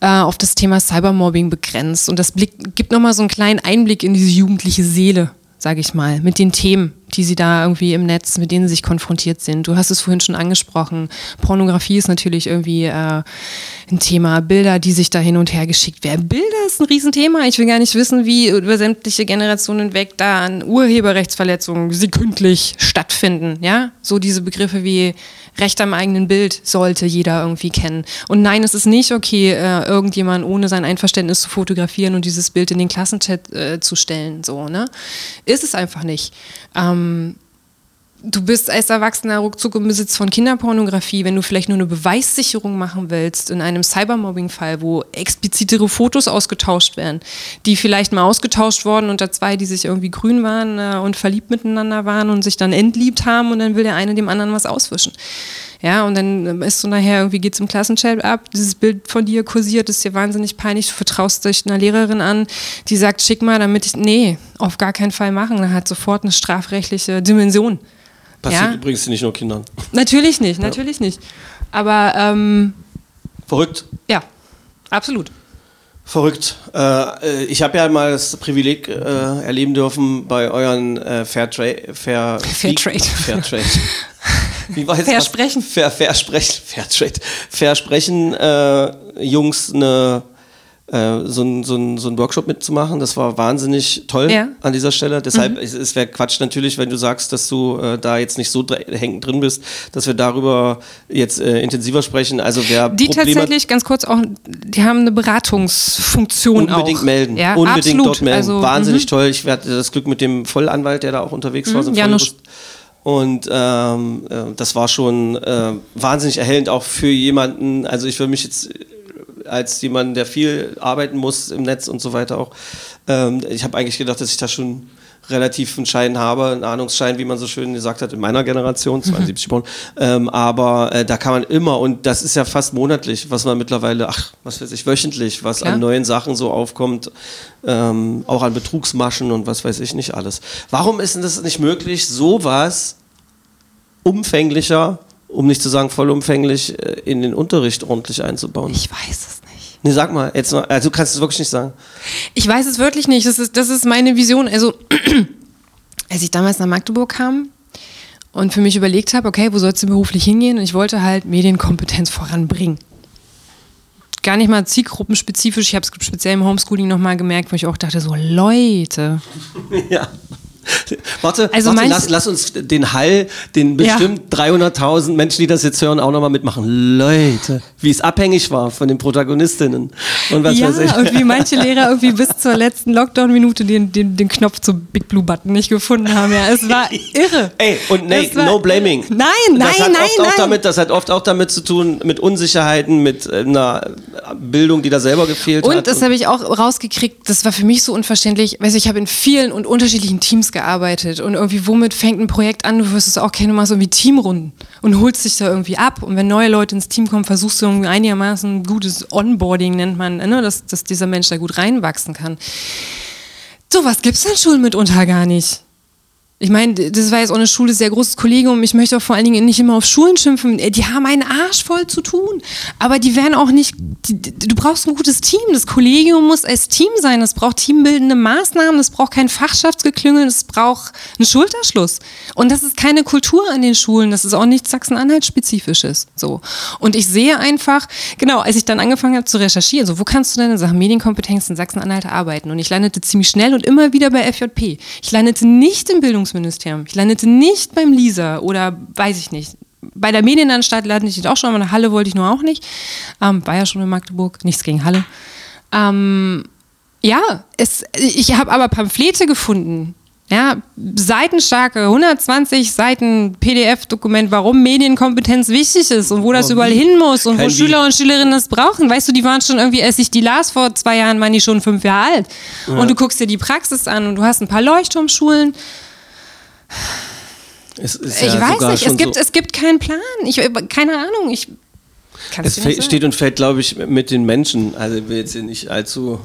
äh, auf das Thema Cybermobbing begrenzt. Und das Blick, gibt nochmal so einen kleinen Einblick in diese jugendliche Seele, sage ich mal, mit den Themen, die sie da irgendwie im Netz, mit denen sie sich konfrontiert sind. Du hast es vorhin schon angesprochen. Pornografie ist natürlich irgendwie äh, ein Thema. Bilder, die sich da hin und her geschickt werden. Bilder ist ein Riesenthema. Ich will gar nicht wissen, wie über sämtliche Generationen hinweg da an Urheberrechtsverletzungen sekündlich stattfinden. Ja, so diese Begriffe wie Recht am eigenen Bild sollte jeder irgendwie kennen. Und nein, es ist nicht okay, äh, irgendjemand ohne sein Einverständnis zu fotografieren und dieses Bild in den Klassenchat äh, zu stellen. So, ne? Ist es einfach nicht. Ähm, du bist als Erwachsener ruckzuck im Besitz von Kinderpornografie, wenn du vielleicht nur eine Beweissicherung machen willst in einem Cybermobbing-Fall, wo explizitere Fotos ausgetauscht werden, die vielleicht mal ausgetauscht wurden unter zwei, die sich irgendwie grün waren äh, und verliebt miteinander waren und sich dann entliebt haben und dann will der eine dem anderen was auswischen. Ja, und dann ist so nachher, irgendwie geht's im Klassenchat ab, dieses Bild von dir kursiert, ist dir wahnsinnig peinlich, du vertraust dich einer Lehrerin an, die sagt, schick mal, damit ich, nee, auf gar keinen Fall machen, dann hat sofort eine strafrechtliche Dimension. Passiert Ja. übrigens nicht nur Kindern. Natürlich nicht, natürlich nicht. Aber ähm, Verrückt. ja, absolut. Verrückt. Äh, ich habe ja mal das Privileg äh, erleben dürfen bei euren äh, Fairtrade. Fair, Fairtrade. Fairtrade. [LAUGHS] Wie war jetzt Versprechen. Was? Fair, Versprechen. [LAUGHS] Fairtrade. Versprechen, äh, Jungs, eine, äh, so, ein, so, ein, so ein Workshop mitzumachen. Das war wahnsinnig toll Ja. an dieser Stelle. Deshalb, es, es wäre Quatsch natürlich, wenn du sagst, dass du äh, da jetzt nicht so hängend drin bist, dass wir darüber jetzt äh, intensiver sprechen. Also wer Die Probleme tatsächlich, ganz kurz auch, die haben eine Beratungsfunktion Unbedingt auch. melden. Ja, Unbedingt absolut. dort melden. Also, Wahnsinnig mhm. toll. Ich hatte das Glück mit dem Vollanwalt, der da auch unterwegs war. so Janusz. Und ähm, äh, das war schon äh, wahnsinnig erhellend, auch für jemanden, also ich würde mich jetzt äh, als jemand, der viel arbeiten muss im Netz und so weiter auch, ähm, ich habe eigentlich gedacht, dass ich da schon relativ einen Schein habe, einen Ahnungsschein, wie man so schön gesagt hat, in meiner Generation, 72 geboren. Ähm, aber äh, da kann man immer, und das ist ja fast monatlich, was man mittlerweile, ach, was weiß ich, wöchentlich, was Klar. an neuen Sachen so aufkommt, ähm, auch an Betrugsmaschen und was weiß ich nicht alles. Warum ist denn das nicht möglich, sowas umfänglicher, um nicht zu sagen vollumfänglich, äh, in den Unterricht ordentlich einzubauen? Ich weiß es nicht. Nee, sag mal, jetzt noch, also du kannst es wirklich nicht sagen. Ich weiß es wirklich nicht. Das ist, das ist meine Vision. Also, [CLEARS THROAT] als ich damals nach Magdeburg kam und für mich überlegt habe, okay, wo soll es denn beruflich hingehen? Und ich wollte halt Medienkompetenz voranbringen. Gar nicht mal zielgruppenspezifisch. Ich habe es speziell im Homeschooling nochmal gemerkt, wo ich auch dachte, so Leute. [LAUGHS] Ja. [LAUGHS] Warte, Also warte lass, lass uns den Hall, den Ja. bestimmt 300.000 Menschen, die das jetzt hören, auch nochmal mitmachen. Leute, wie es abhängig war von den Protagonistinnen. Und was ja, weiß ich. und wie manche [LAUGHS] Lehrer irgendwie bis zur letzten Lockdown-Minute den, den, den Knopf zum Big Blue Button nicht gefunden haben. Ja, es war [LAUGHS] irre. Ey, und war no blaming. Nein, nein, das hat nein, oft nein. Auch damit, das hat oft auch damit zu tun, mit Unsicherheiten, mit äh, einer Bildung, die da selber gefehlt hat. Und das habe ich auch rausgekriegt, das war für mich so unverständlich. Weißt du, ich habe in vielen und unterschiedlichen Teams gearbeitet und irgendwie, womit fängt ein Projekt an? Du wirst es auch kennen, du machst irgendwie Teamrunden und holst dich da irgendwie ab. Und wenn neue Leute ins Team kommen, versuchst du irgendwie einigermaßen gutes Onboarding, nennt man, ne? dass, dass dieser Mensch da gut reinwachsen kann. Sowas gibt's an Schulen mitunter gar nicht. Ich meine, das war jetzt auch eine Schule, sehr großes Kollegium. Ich möchte auch vor allen Dingen nicht immer auf Schulen schimpfen. Die haben einen Arsch voll zu tun. Aber die werden auch nicht, du brauchst ein gutes Team. Das Kollegium muss als Team sein. Es braucht teambildende Maßnahmen. Es braucht kein Fachschaftsgeklüngel. Es braucht einen Schulterschluss. Und das ist keine Kultur an den Schulen. Das ist auch nichts Sachsen-Anhalt-spezifisches. So. Und ich sehe einfach, genau, als ich dann angefangen habe zu recherchieren, so, wo kannst du denn in Sachen Medienkompetenz in Sachsen-Anhalt arbeiten? Und ich landete ziemlich schnell und immer wieder bei FJP. Ich landete nicht im Bildungsministerium. Ich landete nicht beim LISA oder weiß ich nicht. Bei der Medienanstalt landete ich auch schon, aber eine Halle wollte ich nur auch nicht. Ähm, war ja schon in Magdeburg, nichts gegen Halle. Ähm, ja, es, ich habe aber Pamphlete gefunden. Ja, seitenstarke, 120 Seiten PDF-Dokument, warum Medienkompetenz wichtig ist und wo das Aber überall hin muss und wo. Schüler und Schülerinnen das brauchen. Weißt du, die waren schon irgendwie, als ich die las vor zwei Jahren, waren die schon fünf Jahre alt. Und du guckst dir die Praxis an und du hast ein paar Leuchtturmschulen. Es ist ich ja weiß sogar nicht, schon es gibt, so, es gibt keinen Plan. Ich, keine Ahnung, ich kann es steht und fällt, glaube ich, mit den Menschen. Also ich will jetzt hier nicht allzu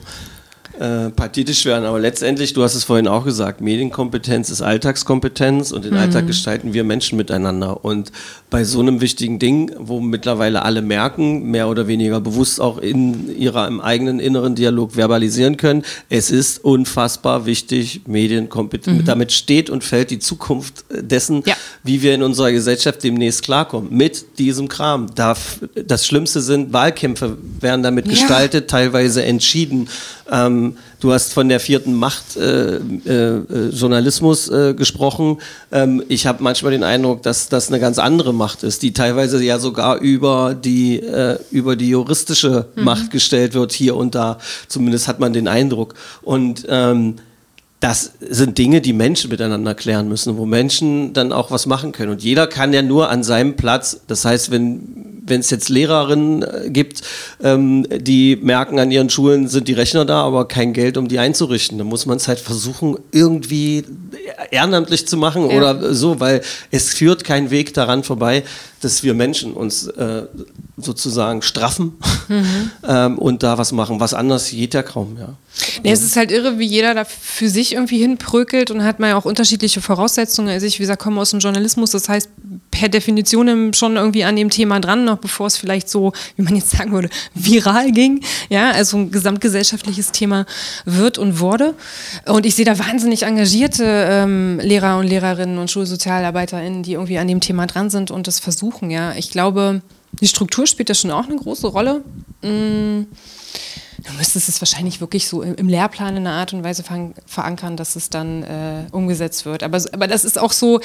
äh, pathetisch werden, aber letztendlich, du hast es vorhin auch gesagt, Medienkompetenz ist Alltagskompetenz und den Mhm. Alltag gestalten wir Menschen miteinander. Und bei so einem wichtigen Ding, wo mittlerweile alle merken, mehr oder weniger bewusst auch in ihrer im eigenen inneren Dialog verbalisieren können, es ist unfassbar wichtig, Medienkompetenz. Damit steht und fällt die Zukunft äh, dessen, Mhm. Ja. wie wir in unserer Gesellschaft demnächst klarkommen. Mit diesem Kram. Das Schlimmste sind, Wahlkämpfe werden damit Ja. gestaltet, teilweise entschieden. Ähm, du hast von der vierten Macht äh, äh, äh, Journalismus äh, gesprochen. Ähm, ich habe manchmal den Eindruck, dass das eine ganz andere Macht ist, die teilweise ja sogar über die, äh, über die juristische Macht gestellt wird, hier und da. Zumindest hat man den Eindruck. Und ähm, das sind Dinge, die Menschen miteinander klären müssen, wo Menschen dann auch was machen können. Und jeder kann ja nur an seinem Platz, das heißt, wenn wenn es jetzt Lehrerinnen äh, gibt, ähm, die merken, an ihren Schulen sind die Rechner da, aber kein Geld, um die einzurichten. Dann muss man es halt versuchen, irgendwie ehrenamtlich zu machen Ja. oder so, weil es führt kein Weg daran vorbei, dass wir Menschen uns äh, sozusagen straffen [LAUGHS] ähm, und da was machen. Was anderes geht ja kaum, ja. Nee, es ist halt irre, wie jeder da für sich irgendwie hinprökelt und hat man ja auch unterschiedliche Voraussetzungen. Also ich, wie gesagt, komme aus dem Journalismus, das heißt per Definition schon irgendwie an dem Thema dran, noch bevor es vielleicht so, wie man jetzt sagen würde, viral ging. Ja, also ein gesamtgesellschaftliches Thema wird und wurde. Und ich sehe da wahnsinnig engagierte ähm, Lehrer und Lehrerinnen und SchulsozialarbeiterInnen, die irgendwie an dem Thema dran sind und das versuchen, ja. Ich glaube, die Struktur spielt da schon auch eine große Rolle. Mm. Du müsstest es wahrscheinlich wirklich so im, im Lehrplan in einer Art und Weise verankern, dass es dann äh, umgesetzt wird. Aber, aber das ist auch so,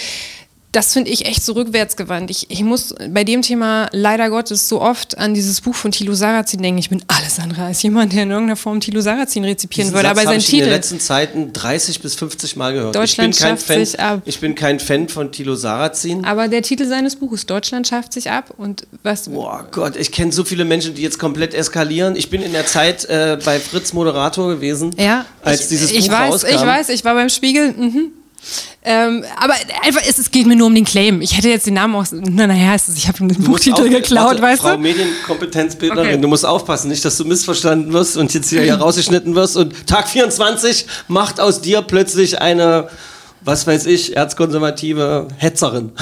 das finde ich echt so rückwärtsgewandt. Ich, ich muss bei dem Thema leider Gottes so oft an dieses Buch von Thilo Sarrazin denken. Ich bin alles andere als jemand, der in irgendeiner Form Thilo Sarrazin rezipieren Diesen würde. Satz Aber habe sein ich in den Titel. letzten Zeiten 30 bis 50 Mal gehört. Deutschland ich bin kein schafft Fan, sich ab. Ich bin kein Fan von Thilo Sarrazin. Aber der Titel seines Buches, Deutschland schafft sich ab. Und was. Boah Gott, ich kenne so viele Menschen, die jetzt komplett eskalieren. Ich bin in der Zeit äh, bei Fritz Moderator gewesen, Ja, als ich, dieses ich Buch weiß, rauskam. ich weiß, ich war beim Spiegel. Mhm. Ähm, aber einfach, es, es geht mir nur um den Claim. Ich hätte jetzt den Namen auch. Na, naja, es ist, ich habe den Buchtitel auf- geklaut, warte, weißt Frau du? Medienkompetenzbildnerin, Okay. du musst aufpassen, nicht, dass du missverstanden wirst und jetzt hier, [CLEARS THROAT] hier rausgeschnitten wirst und Tag 24 macht aus dir plötzlich eine, was weiß ich, erzkonservative Hetzerin.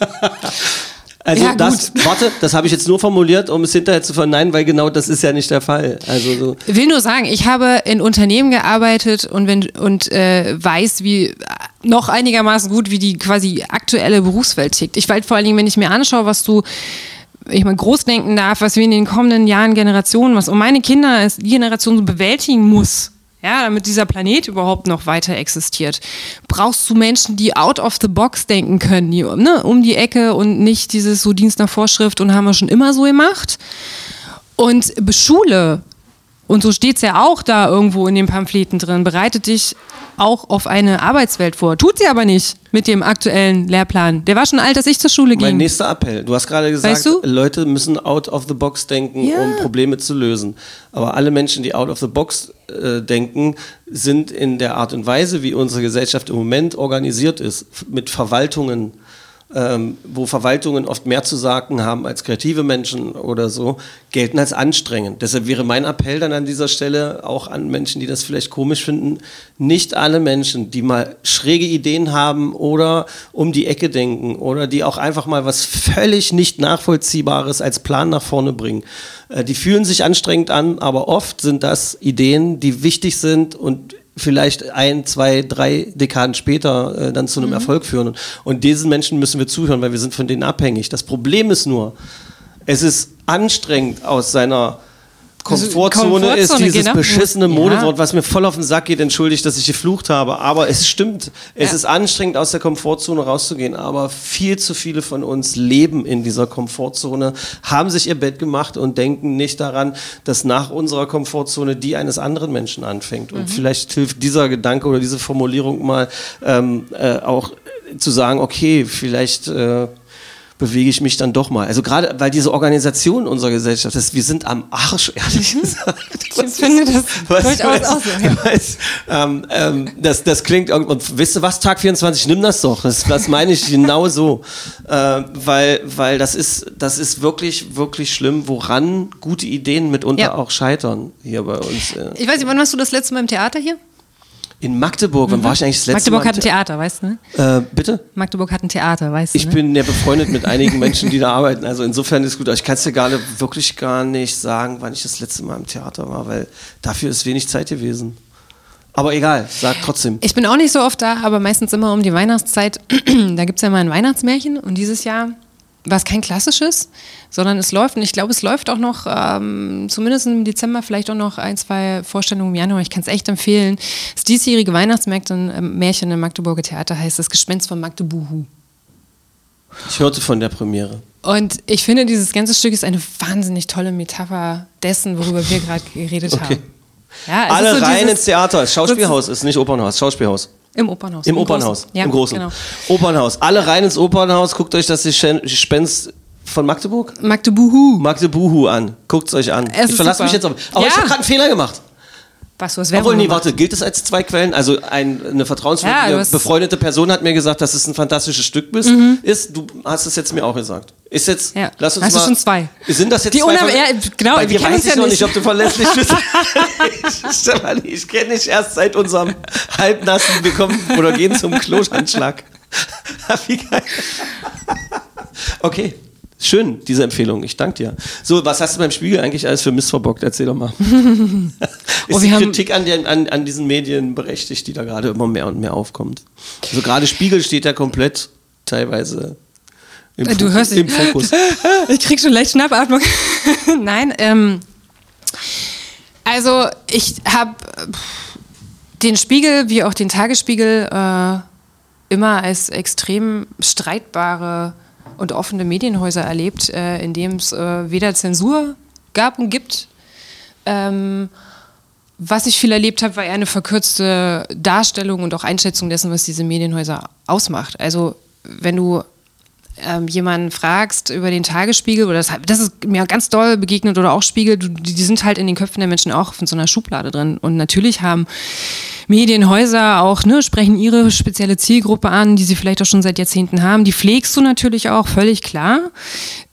[LAUGHS] Also Ja, das, warte, das habe ich jetzt nur formuliert, um es hinterher zu verneinen, weil genau das ist ja nicht der Fall. Also so. Ich will nur sagen, ich habe in Unternehmen gearbeitet und, wenn, und äh, weiß, wie noch einigermaßen gut, wie die quasi aktuelle Berufswelt tickt. Ich weiß vor allen Dingen, wenn ich mir anschaue, was du ich mal groß denken darf, was wir in den kommenden Jahren Generationen, was um meine Kinder als die Generation so bewältigen muss, ja, damit dieser Planet überhaupt noch weiter existiert, brauchst du Menschen, die out of the box denken können, die ne, um die Ecke und nicht dieses so Dienst nach Vorschrift und haben wir schon immer so gemacht. Und Schule, und so steht es ja auch da irgendwo in den Pamphleten drin, bereitet dich auch auf eine Arbeitswelt vor. Tut sie aber nicht mit dem aktuellen Lehrplan. Der war schon alt, als ich zur Schule Mein ging. nächster Appell. Du hast gerade gesagt, Weißt du? Leute müssen out of the box denken, Ja. um Probleme zu lösen. Aber alle Menschen, die out of the box äh, denken, sind in der Art und Weise, wie unsere Gesellschaft im Moment organisiert ist, mit Verwaltungen, ähm, wo Verwaltungen oft mehr zu sagen haben als kreative Menschen oder so, gelten als anstrengend. Deshalb wäre mein Appell dann an dieser Stelle auch an Menschen, die das vielleicht komisch finden, nicht alle Menschen, die mal schräge Ideen haben oder um die Ecke denken oder die auch einfach mal was völlig nicht nachvollziehbares als Plan nach vorne bringen, äh, die fühlen sich anstrengend an, aber oft sind das Ideen, die wichtig sind und vielleicht ein, zwei, drei Dekaden später äh, dann zu einem Erfolg führen. Und, und diesen Menschen müssen wir zuhören, weil wir sind von denen abhängig. Das Problem ist nur, es ist anstrengend aus seiner Komfortzone, Komfortzone, ist dieses genau. beschissene Ja. Modewort, was mir voll auf den Sack geht, entschuldigt, dass ich geflucht habe, aber es stimmt. Es Ja. ist anstrengend, aus der Komfortzone rauszugehen, aber viel zu viele von uns leben in dieser Komfortzone, haben sich ihr Bett gemacht und denken nicht daran, dass nach unserer Komfortzone die eines anderen Menschen anfängt. Und vielleicht hilft dieser Gedanke oder diese Formulierung mal ähm, äh, auch zu sagen, okay, vielleicht äh, bewege ich mich dann doch mal. Also gerade, weil diese Organisation unserer Gesellschaft ist, wir sind am Arsch, [LAUGHS] ehrlich gesagt. Ich finde das [LAUGHS] durchaus auch so, ja. [LAUGHS] Weiß, ähm, ähm, das, das klingt irgend- und wisst ihr was, Tag 24, nimm das doch. Das, das meine ich genau so. Äh, weil, weil das ist, das ist wirklich, wirklich schlimm, woran gute Ideen mitunter Ja. auch scheitern hier bei uns. Ich weiß nicht, wann warst du das letzte Mal im Theater hier? In Magdeburg, wann war ich eigentlich das letzte Magdeburg Mal? hat ein Theater, weißt du? Ne? Äh, bitte? Magdeburg hat ein Theater, weißt du? Ich ne? bin ja befreundet mit einigen [LAUGHS] Menschen, die da arbeiten. Also insofern ist gut. Aber ich kann es dir gerade wirklich gar nicht sagen, wann ich das letzte Mal im Theater war, weil dafür ist wenig Zeit gewesen. Aber egal, sag trotzdem. Ich bin auch nicht so oft da, aber meistens immer um die Weihnachtszeit. [CLEARS THROAT] da gibt es ja mal ein Weihnachtsmärchen und dieses Jahr war es kein klassisches, sondern es läuft und ich glaube, es läuft auch noch, ähm, zumindest im Dezember, vielleicht auch noch ein, zwei Vorstellungen im Januar. Ich kann es echt empfehlen. Das diesjährige Weihnachtsmärchen ähm, im Magdeburger Theater heißt Das Gespenst von Magdebuhu. Ich hörte von der Premiere. Und ich finde, dieses ganze Stück ist eine wahnsinnig tolle Metapher dessen, worüber wir gerade geredet [LAUGHS] Okay. haben. Ja, Alle so rein dieses- ins Theater. Schauspielhaus ist nicht Opernhaus, Schauspielhaus. Im Opernhaus. Im, Großen. Opernhaus. Ja, Im Großen. Genau. Opernhaus. Alle rein ins Opernhaus. Guckt euch das Gespenst von Magdeburg? Magdebuhu. Magdebuhu an. Guckt es euch an. Es ich verlasse mich jetzt auf. Aber Ja. ich habe gerade einen Fehler gemacht. Was, du hast Obwohl, Werbung nee, gemacht. warte, gilt es als zwei Quellen? Also ein, eine vertrauenswürdige, Ja, befreundete Person hat mir gesagt, dass es ein fantastisches Stück bist, ist. Du hast es jetzt mir auch gesagt. Ist jetzt, Mhm. Ja. lass uns Hast du mal, schon zwei? Sind das jetzt Die zwei? Ver- ja, genau, Bei wir dir weiß ich ja noch nicht. nicht, ob du verlässlich bist. [LAUGHS] Stefanie, ich kenne dich erst seit unserem halbnassen, wir kommen oder gehen zum Kloschanschlag. [LAUGHS] Wie geil. Okay. Schön, diese Empfehlung. Ich danke dir. So, was hast du beim Spiegel eigentlich alles für Mist verbockt? Erzähl doch mal. [LAUGHS] [LAUGHS] Ist Oh, die Kritik an, den, an, an diesen Medien berechtigt, die da gerade immer mehr und mehr aufkommt? Also gerade Spiegel steht ja komplett teilweise im, Äh, Du Fokus- hörst im dich. Fokus. [LAUGHS] Ich krieg schon leicht Schnappatmung. Nein, ähm, also ich habe den Spiegel wie auch den Tagesspiegel äh, immer als extrem streitbare und offene Medienhäuser erlebt, äh, in dem es äh, weder Zensur gab und gibt. Ähm, was ich viel erlebt habe, war eher eine verkürzte Darstellung und auch Einschätzung dessen, was diese Medienhäuser ausmacht. Also wenn du ähm, jemanden fragst über den Tagesspiegel, oder das, das ist mir ganz doll begegnet, oder auch Spiegel, die, die sind halt in den Köpfen der Menschen auch von so einer Schublade drin. Und natürlich haben Medienhäuser auch, ne, sprechen ihre spezielle Zielgruppe an, die sie vielleicht auch schon seit Jahrzehnten haben. Die pflegst du natürlich auch, völlig klar.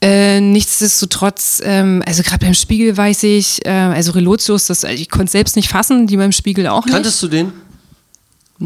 Äh, nichtsdestotrotz, ähm, also gerade beim Spiegel weiß ich, äh, also Relotius, das, ich konnte es selbst nicht fassen, die beim Spiegel auch nicht. Kanntest du den?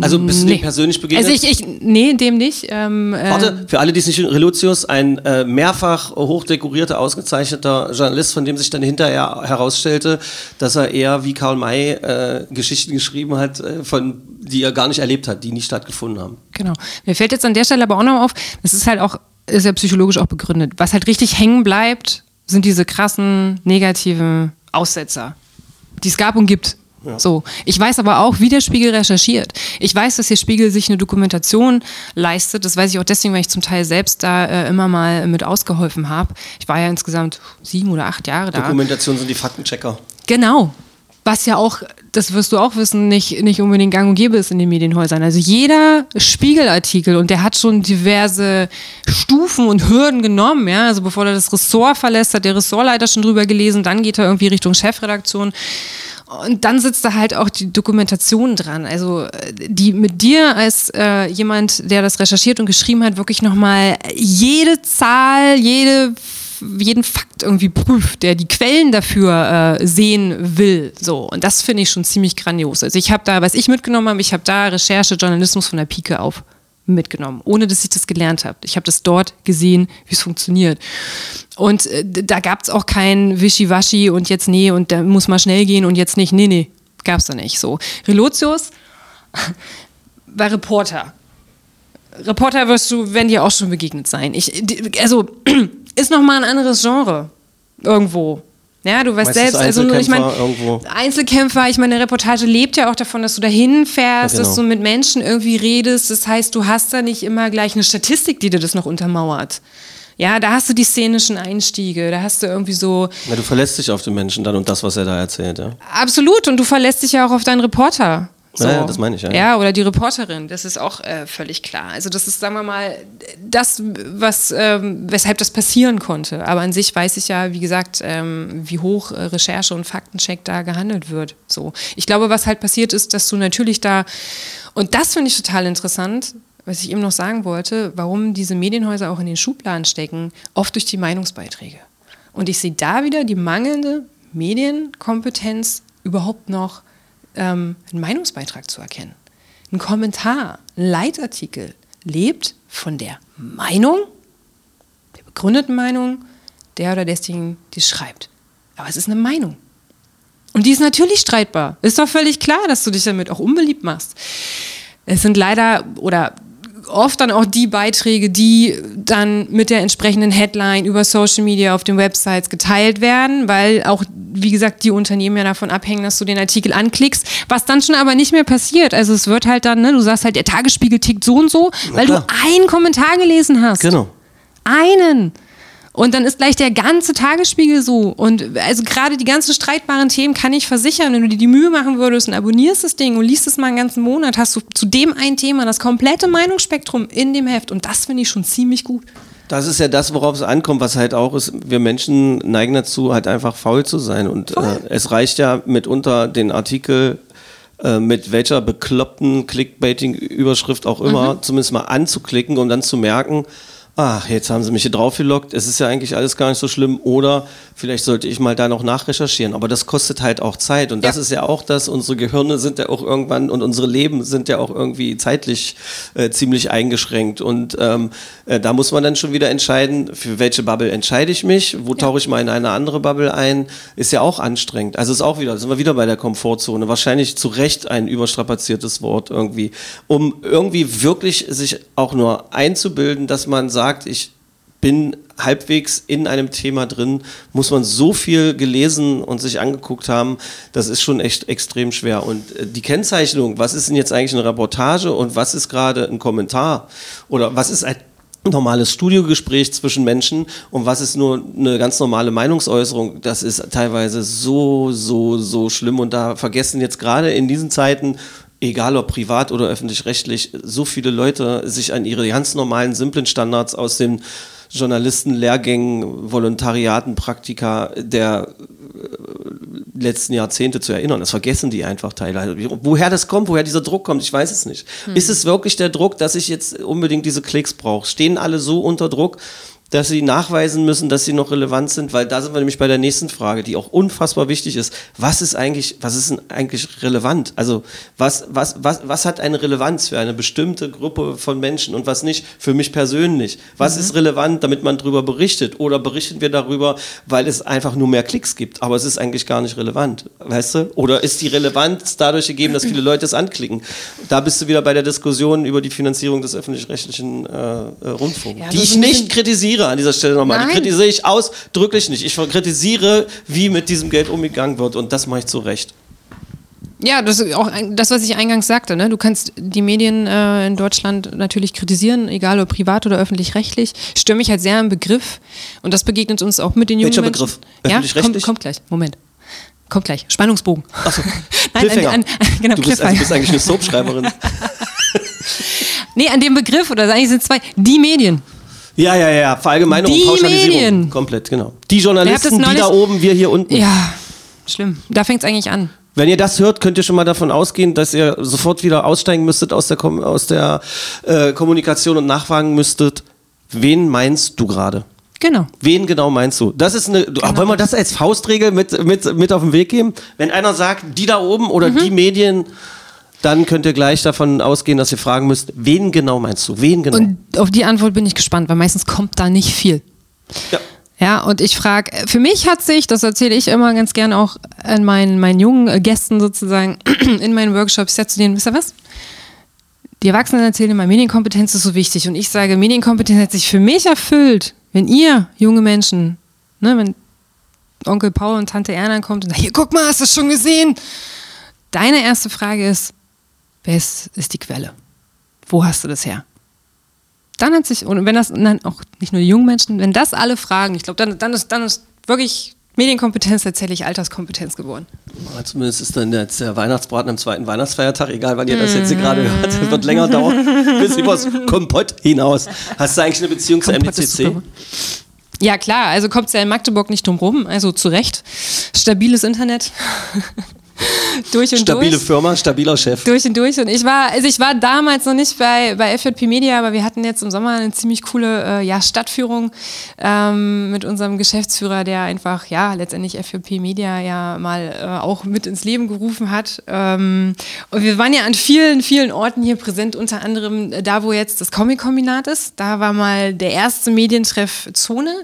Also bist du Nee. dem persönlich begegnet? Also ich, ich nee, dem nicht. Ähm, äh, Warte, für alle, die es nicht wissen, Relotius, ein äh, mehrfach hochdekorierter, ausgezeichneter Journalist, von dem sich dann hinterher herausstellte, dass er eher wie Karl May äh, Geschichten geschrieben hat, äh, von, die er gar nicht erlebt hat, die nie stattgefunden haben. Genau. Mir fällt jetzt an der Stelle aber auch noch auf, das ist halt auch, ist ja psychologisch auch begründet. Was halt richtig hängen bleibt, sind diese krassen, negativen Aussetzer, die es gab und gibt. So. Ich weiß aber auch, wie der Spiegel recherchiert. Ich weiß, dass der Spiegel sich eine Dokumentation leistet. Das weiß ich auch deswegen, weil ich zum Teil selbst da äh, immer mal mit ausgeholfen habe. Ich war ja insgesamt sieben oder acht Jahre da. Dokumentation sind die Faktenchecker. Genau. Was ja auch, das wirst du auch wissen, nicht, nicht unbedingt gang und gäbe ist in den Medienhäusern. Also jeder Spiegelartikel, und der hat schon diverse Stufen und Hürden genommen, ja. Also bevor er das Ressort verlässt, hat der Ressortleiter schon drüber gelesen, dann geht er irgendwie Richtung Chefredaktion. Und dann sitzt da halt auch die Dokumentation dran, also äh, die mit dir als äh, jemand, der das recherchiert und geschrieben hat, wirklich nochmal jede Zahl, jede jeden Fakt irgendwie prüft, der die Quellen dafür äh, sehen will. So und das finde ich schon ziemlich grandios. Also ich habe da, was ich mitgenommen habe, ich habe da Recherche, Journalismus von der Pike auf mitgenommen, ohne dass ich das gelernt habe. Ich habe das dort gesehen, wie es funktioniert. Und äh, da gab es auch kein Wischiwaschi und jetzt nee und da muss mal schnell gehen und jetzt nicht. Nee, nee, gab es da nicht. So. Relotius [LAUGHS] war Reporter. Reporter wirst du, wenn dir auch schon begegnet sein. Ich, also, [CLEARS THROAT] ist nochmal ein anderes Genre. Irgendwo. Ja, du weißt selbst, also nur, ich meine. Einzelkämpfer, ich meine, eine Reportage lebt ja auch davon, dass du dahin fährst, Ja, genau. dass du mit Menschen irgendwie redest. Das heißt, du hast da nicht immer gleich eine Statistik, die dir das noch untermauert. Ja, da hast du die szenischen Einstiege, da hast du irgendwie so, Ja, du verlässt dich auf den Menschen dann und das, was er da erzählt. Ja. Absolut, und du verlässt dich ja auch auf deinen Reporter. So. Ja, das meine ich, ja. Ja, oder die Reporterin, das ist auch äh, völlig klar. Also das ist, sagen wir mal, das, was, ähm, weshalb das passieren konnte. Aber an sich weiß ich ja, wie gesagt, ähm, wie hoch äh, Recherche und Faktencheck da gehandelt wird. So. Ich glaube, was halt passiert ist, dass du natürlich da, und das finde ich total interessant, was ich eben noch sagen wollte, warum diese Medienhäuser auch in den Schubladen stecken, oft durch die Meinungsbeiträge. Und ich sehe da wieder die mangelnde Medienkompetenz, überhaupt noch ähm, einen Meinungsbeitrag zu erkennen. Ein Kommentar, ein Leitartikel lebt von der Meinung, der begründeten Meinung, der oder desjenigen, die es schreibt. Aber es ist eine Meinung. Und die ist natürlich streitbar. Ist doch völlig klar, dass du dich damit auch unbeliebt machst. Es sind leider oder oft dann auch die Beiträge, die dann mit der entsprechenden Headline über Social Media auf den Websites geteilt werden, weil auch, wie gesagt, die Unternehmen ja davon abhängen, dass du den Artikel anklickst, was dann schon aber nicht mehr passiert. Also es wird halt dann, ne, du sagst halt, der Tagesspiegel tickt so und so, weil du einen Kommentar gelesen hast. Genau. Einen. Und dann ist gleich der ganze Tagesspiegel so. Und also gerade die ganzen streitbaren Themen kann ich versichern, wenn du dir die Mühe machen würdest und abonnierst das Ding und liest es mal einen ganzen Monat, hast du zu dem ein Thema das komplette Meinungsspektrum in dem Heft. Und das finde ich schon ziemlich gut. Das ist ja das, worauf es ankommt, was halt auch ist, wir Menschen neigen dazu, halt einfach faul zu sein. Und äh, es reicht ja mitunter den Artikel äh, mit welcher bekloppten Clickbaiting-Überschrift auch immer, zumindest mal anzuklicken, um dann zu merken, ach, jetzt haben sie mich hier draufgelockt, es ist ja eigentlich alles gar nicht so schlimm. Oder vielleicht sollte ich mal da noch nachrecherchieren. Aber das kostet halt auch Zeit. Und das Ja. ist ja auch das, unsere Gehirne sind ja auch irgendwann und unsere Leben sind ja auch irgendwie zeitlich äh, ziemlich eingeschränkt. Und ähm, äh, da muss man dann schon wieder entscheiden, für welche Bubble entscheide ich mich, wo tauche ich mal in eine andere Bubble ein, ist ja auch anstrengend. Also ist auch wieder, sind wir wieder bei der Komfortzone, wahrscheinlich zu Recht ein überstrapaziertes Wort irgendwie, um irgendwie wirklich sich auch nur einzubilden, dass man sagt, ich bin halbwegs in einem Thema drin, muss man so viel gelesen und sich angeguckt haben, das ist schon echt extrem schwer. Und äh, die Kennzeichnung, was ist denn jetzt eigentlich eine Reportage und was ist gerade ein Kommentar oder was ist ein normales Studiogespräch zwischen Menschen und was ist nur eine ganz normale Meinungsäußerung, das ist teilweise so, so, so schlimm und da vergessen jetzt gerade in diesen Zeiten egal ob privat oder öffentlich-rechtlich, so viele Leute sich an ihre ganz normalen, simplen Standards aus den Journalisten, Lehrgängen, Volontariaten, Praktika der äh, letzten Jahrzehnte zu erinnern. Das vergessen die einfach teilweise. Woher das kommt, woher dieser Druck kommt, ich weiß es nicht. Ist es wirklich der Druck, dass ich jetzt unbedingt diese Klicks brauche? Stehen alle so unter Druck, dass sie nachweisen müssen, dass sie noch relevant sind, weil da sind wir nämlich bei der nächsten Frage, die auch unfassbar wichtig ist. Was ist eigentlich, was ist denn eigentlich relevant? Also was, was, was, was hat eine Relevanz für eine bestimmte Gruppe von Menschen und was nicht für mich persönlich? Was ist relevant, damit man darüber berichtet? Oder berichten wir darüber, weil es einfach nur mehr Klicks gibt, aber es ist eigentlich gar nicht relevant, weißt du? Oder ist die Relevanz dadurch gegeben, dass viele Leute es anklicken? Da bist du wieder bei der Diskussion über die Finanzierung des öffentlich-rechtlichen äh, äh, Rundfunks, Ja, die ich nicht bisschen- kritisiere an dieser Stelle nochmal. Die kritisiere ich ausdrücklich nicht. Ich kritisiere, wie mit diesem Geld umgegangen wird und das mache ich zu Recht. Ja, das ist auch das, was ich eingangs sagte. Ne? Du kannst die Medien äh, in Deutschland natürlich kritisieren, egal ob privat oder öffentlich-rechtlich. Ich störe mich halt sehr am Begriff und das begegnet uns auch mit den jungen Welcher Menschen. Begriff? Ja, Öffentlich-rechtlich? kommt, kommt gleich. Moment. Kommt gleich. Spannungsbogen. Achso, [LAUGHS] Nein, an, an, genau, du, bist, also, du bist eigentlich eine Soapschreiberin. [LAUGHS] Nee, an dem Begriff, oder eigentlich sind zwei, die Medien. Ja, ja, ja, Verallgemeinerung, Die Pauschalisierung. Medien. Komplett, genau. Die Journalisten, die da oben, wir hier unten. Ja, schlimm. Da fängt es eigentlich an. Wenn ihr das hört, könnt ihr schon mal davon ausgehen, dass ihr sofort wieder aussteigen müsstet aus der, Kom aus der äh, Kommunikation und nachfragen müsstet, wen meinst du gerade? Genau. Wen genau meinst du? Das ist eine. Genau. Wollen wir das als Faustregel mit, mit, mit auf den Weg geben? Wenn einer sagt, die da oben oder Mhm. die Medien, dann könnt ihr gleich davon ausgehen, dass ihr fragen müsst, wen genau meinst du? Wen genau? Und auf die Antwort bin ich gespannt, weil meistens kommt da nicht viel. ja. Ja, und ich frage, für mich hat sich, das erzähle ich immer ganz gern auch an meinen, meinen jungen äh, Gästen sozusagen [CLEARS THROAT] in meinen Workshops, ich sag zu denen, wisst ihr was? Die Erwachsenen erzählen immer, Medienkompetenz ist so wichtig. Und ich sage, Medienkompetenz hat sich für mich erfüllt, wenn ihr, junge Menschen, ne, wenn Onkel Paul und Tante Erna kommt und sagt, hier, guck mal, hast du es schon gesehen? Deine erste Frage ist, wer ist, ist die Quelle? Wo hast du das her? dann hat sich, und wenn das, nein, auch nicht nur die jungen Menschen, wenn das alle fragen, ich glaube, dann, dann, ist, dann ist wirklich Medienkompetenz tatsächlich Alterskompetenz geworden. Zumindest ist dann jetzt der Weihnachtsbraten am zweiten Weihnachtsfeiertag, egal wann ihr das jetzt hier gerade hört. Das wird länger dauern, [LAUGHS] bis übers Kompott hinaus. Hast du eigentlich eine Beziehung zur Kompott MDCC? Ja, klar, also kommt es ja in Magdeburg nicht drum rum, also zu Recht. Stabiles Internet. [LAUGHS] durch und Stabile durch. Firma, stabiler Chef. Durch und durch. Und ich war, also ich war damals noch nicht bei, bei FJP Media, aber wir hatten jetzt im Sommer eine ziemlich coole äh, ja, Stadtführung ähm, mit unserem Geschäftsführer, der einfach, ja, letztendlich FJP Media ja mal äh, auch mit ins Leben gerufen hat. Ähm, und wir waren ja an vielen, vielen Orten hier präsent, unter anderem äh, da, wo jetzt das Comic-Kombinat ist. Da war mal der erste Medientreff Zone.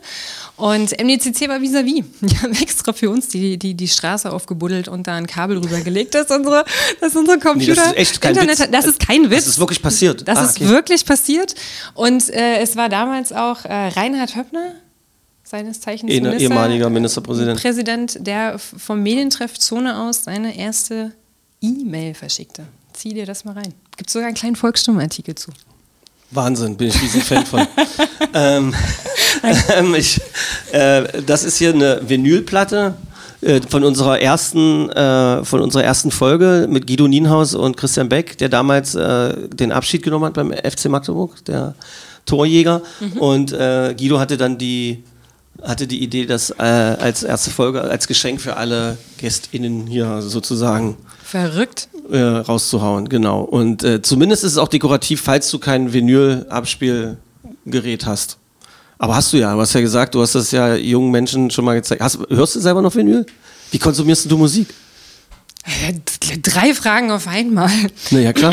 Und MDCC war vis-à-vis. [LAUGHS] Die haben extra für uns die, die, die Straße aufgebuddelt und da ein Kabel rübergelegt, dass unsere, dass unsere Nee, Computer. das ist echt kein Internet, Witz. Das ist kein Witz. Das ist wirklich passiert. Das Ah, ist okay. wirklich passiert. Und äh, es war damals auch äh, Reinhard Höppner, seines Zeichens Eh- Minister, ehemaliger Ministerpräsident. Präsident, der vom Medientreff Zone aus seine erste E-Mail verschickte. Zieh dir das mal rein. Gibt sogar einen kleinen Volksstimmenartikel zu. Wahnsinn, bin ich riesen Fan von. [LAUGHS] ähm, ähm, ich, äh, das ist hier eine Vinylplatte äh, von unserer ersten äh, von unserer ersten Folge mit Guido Nienhaus und Christian Beck, der damals äh, den Abschied genommen hat beim FC Magdeburg, der Torjäger. Und äh, Guido hatte dann die hatte die Idee, das äh, als erste Folge als Geschenk für alle GästInnen hier sozusagen Verrückt. äh, rauszuhauen, genau. Und äh, zumindest ist es auch dekorativ, falls du kein Vinyl-Abspielgerät hast. Aber hast du ja, du hast ja gesagt, du hast das ja jungen Menschen schon mal gezeigt. Hast, hörst du selber noch Vinyl? Wie konsumierst du Musik? Äh, Drei Fragen auf einmal. Naja, klar.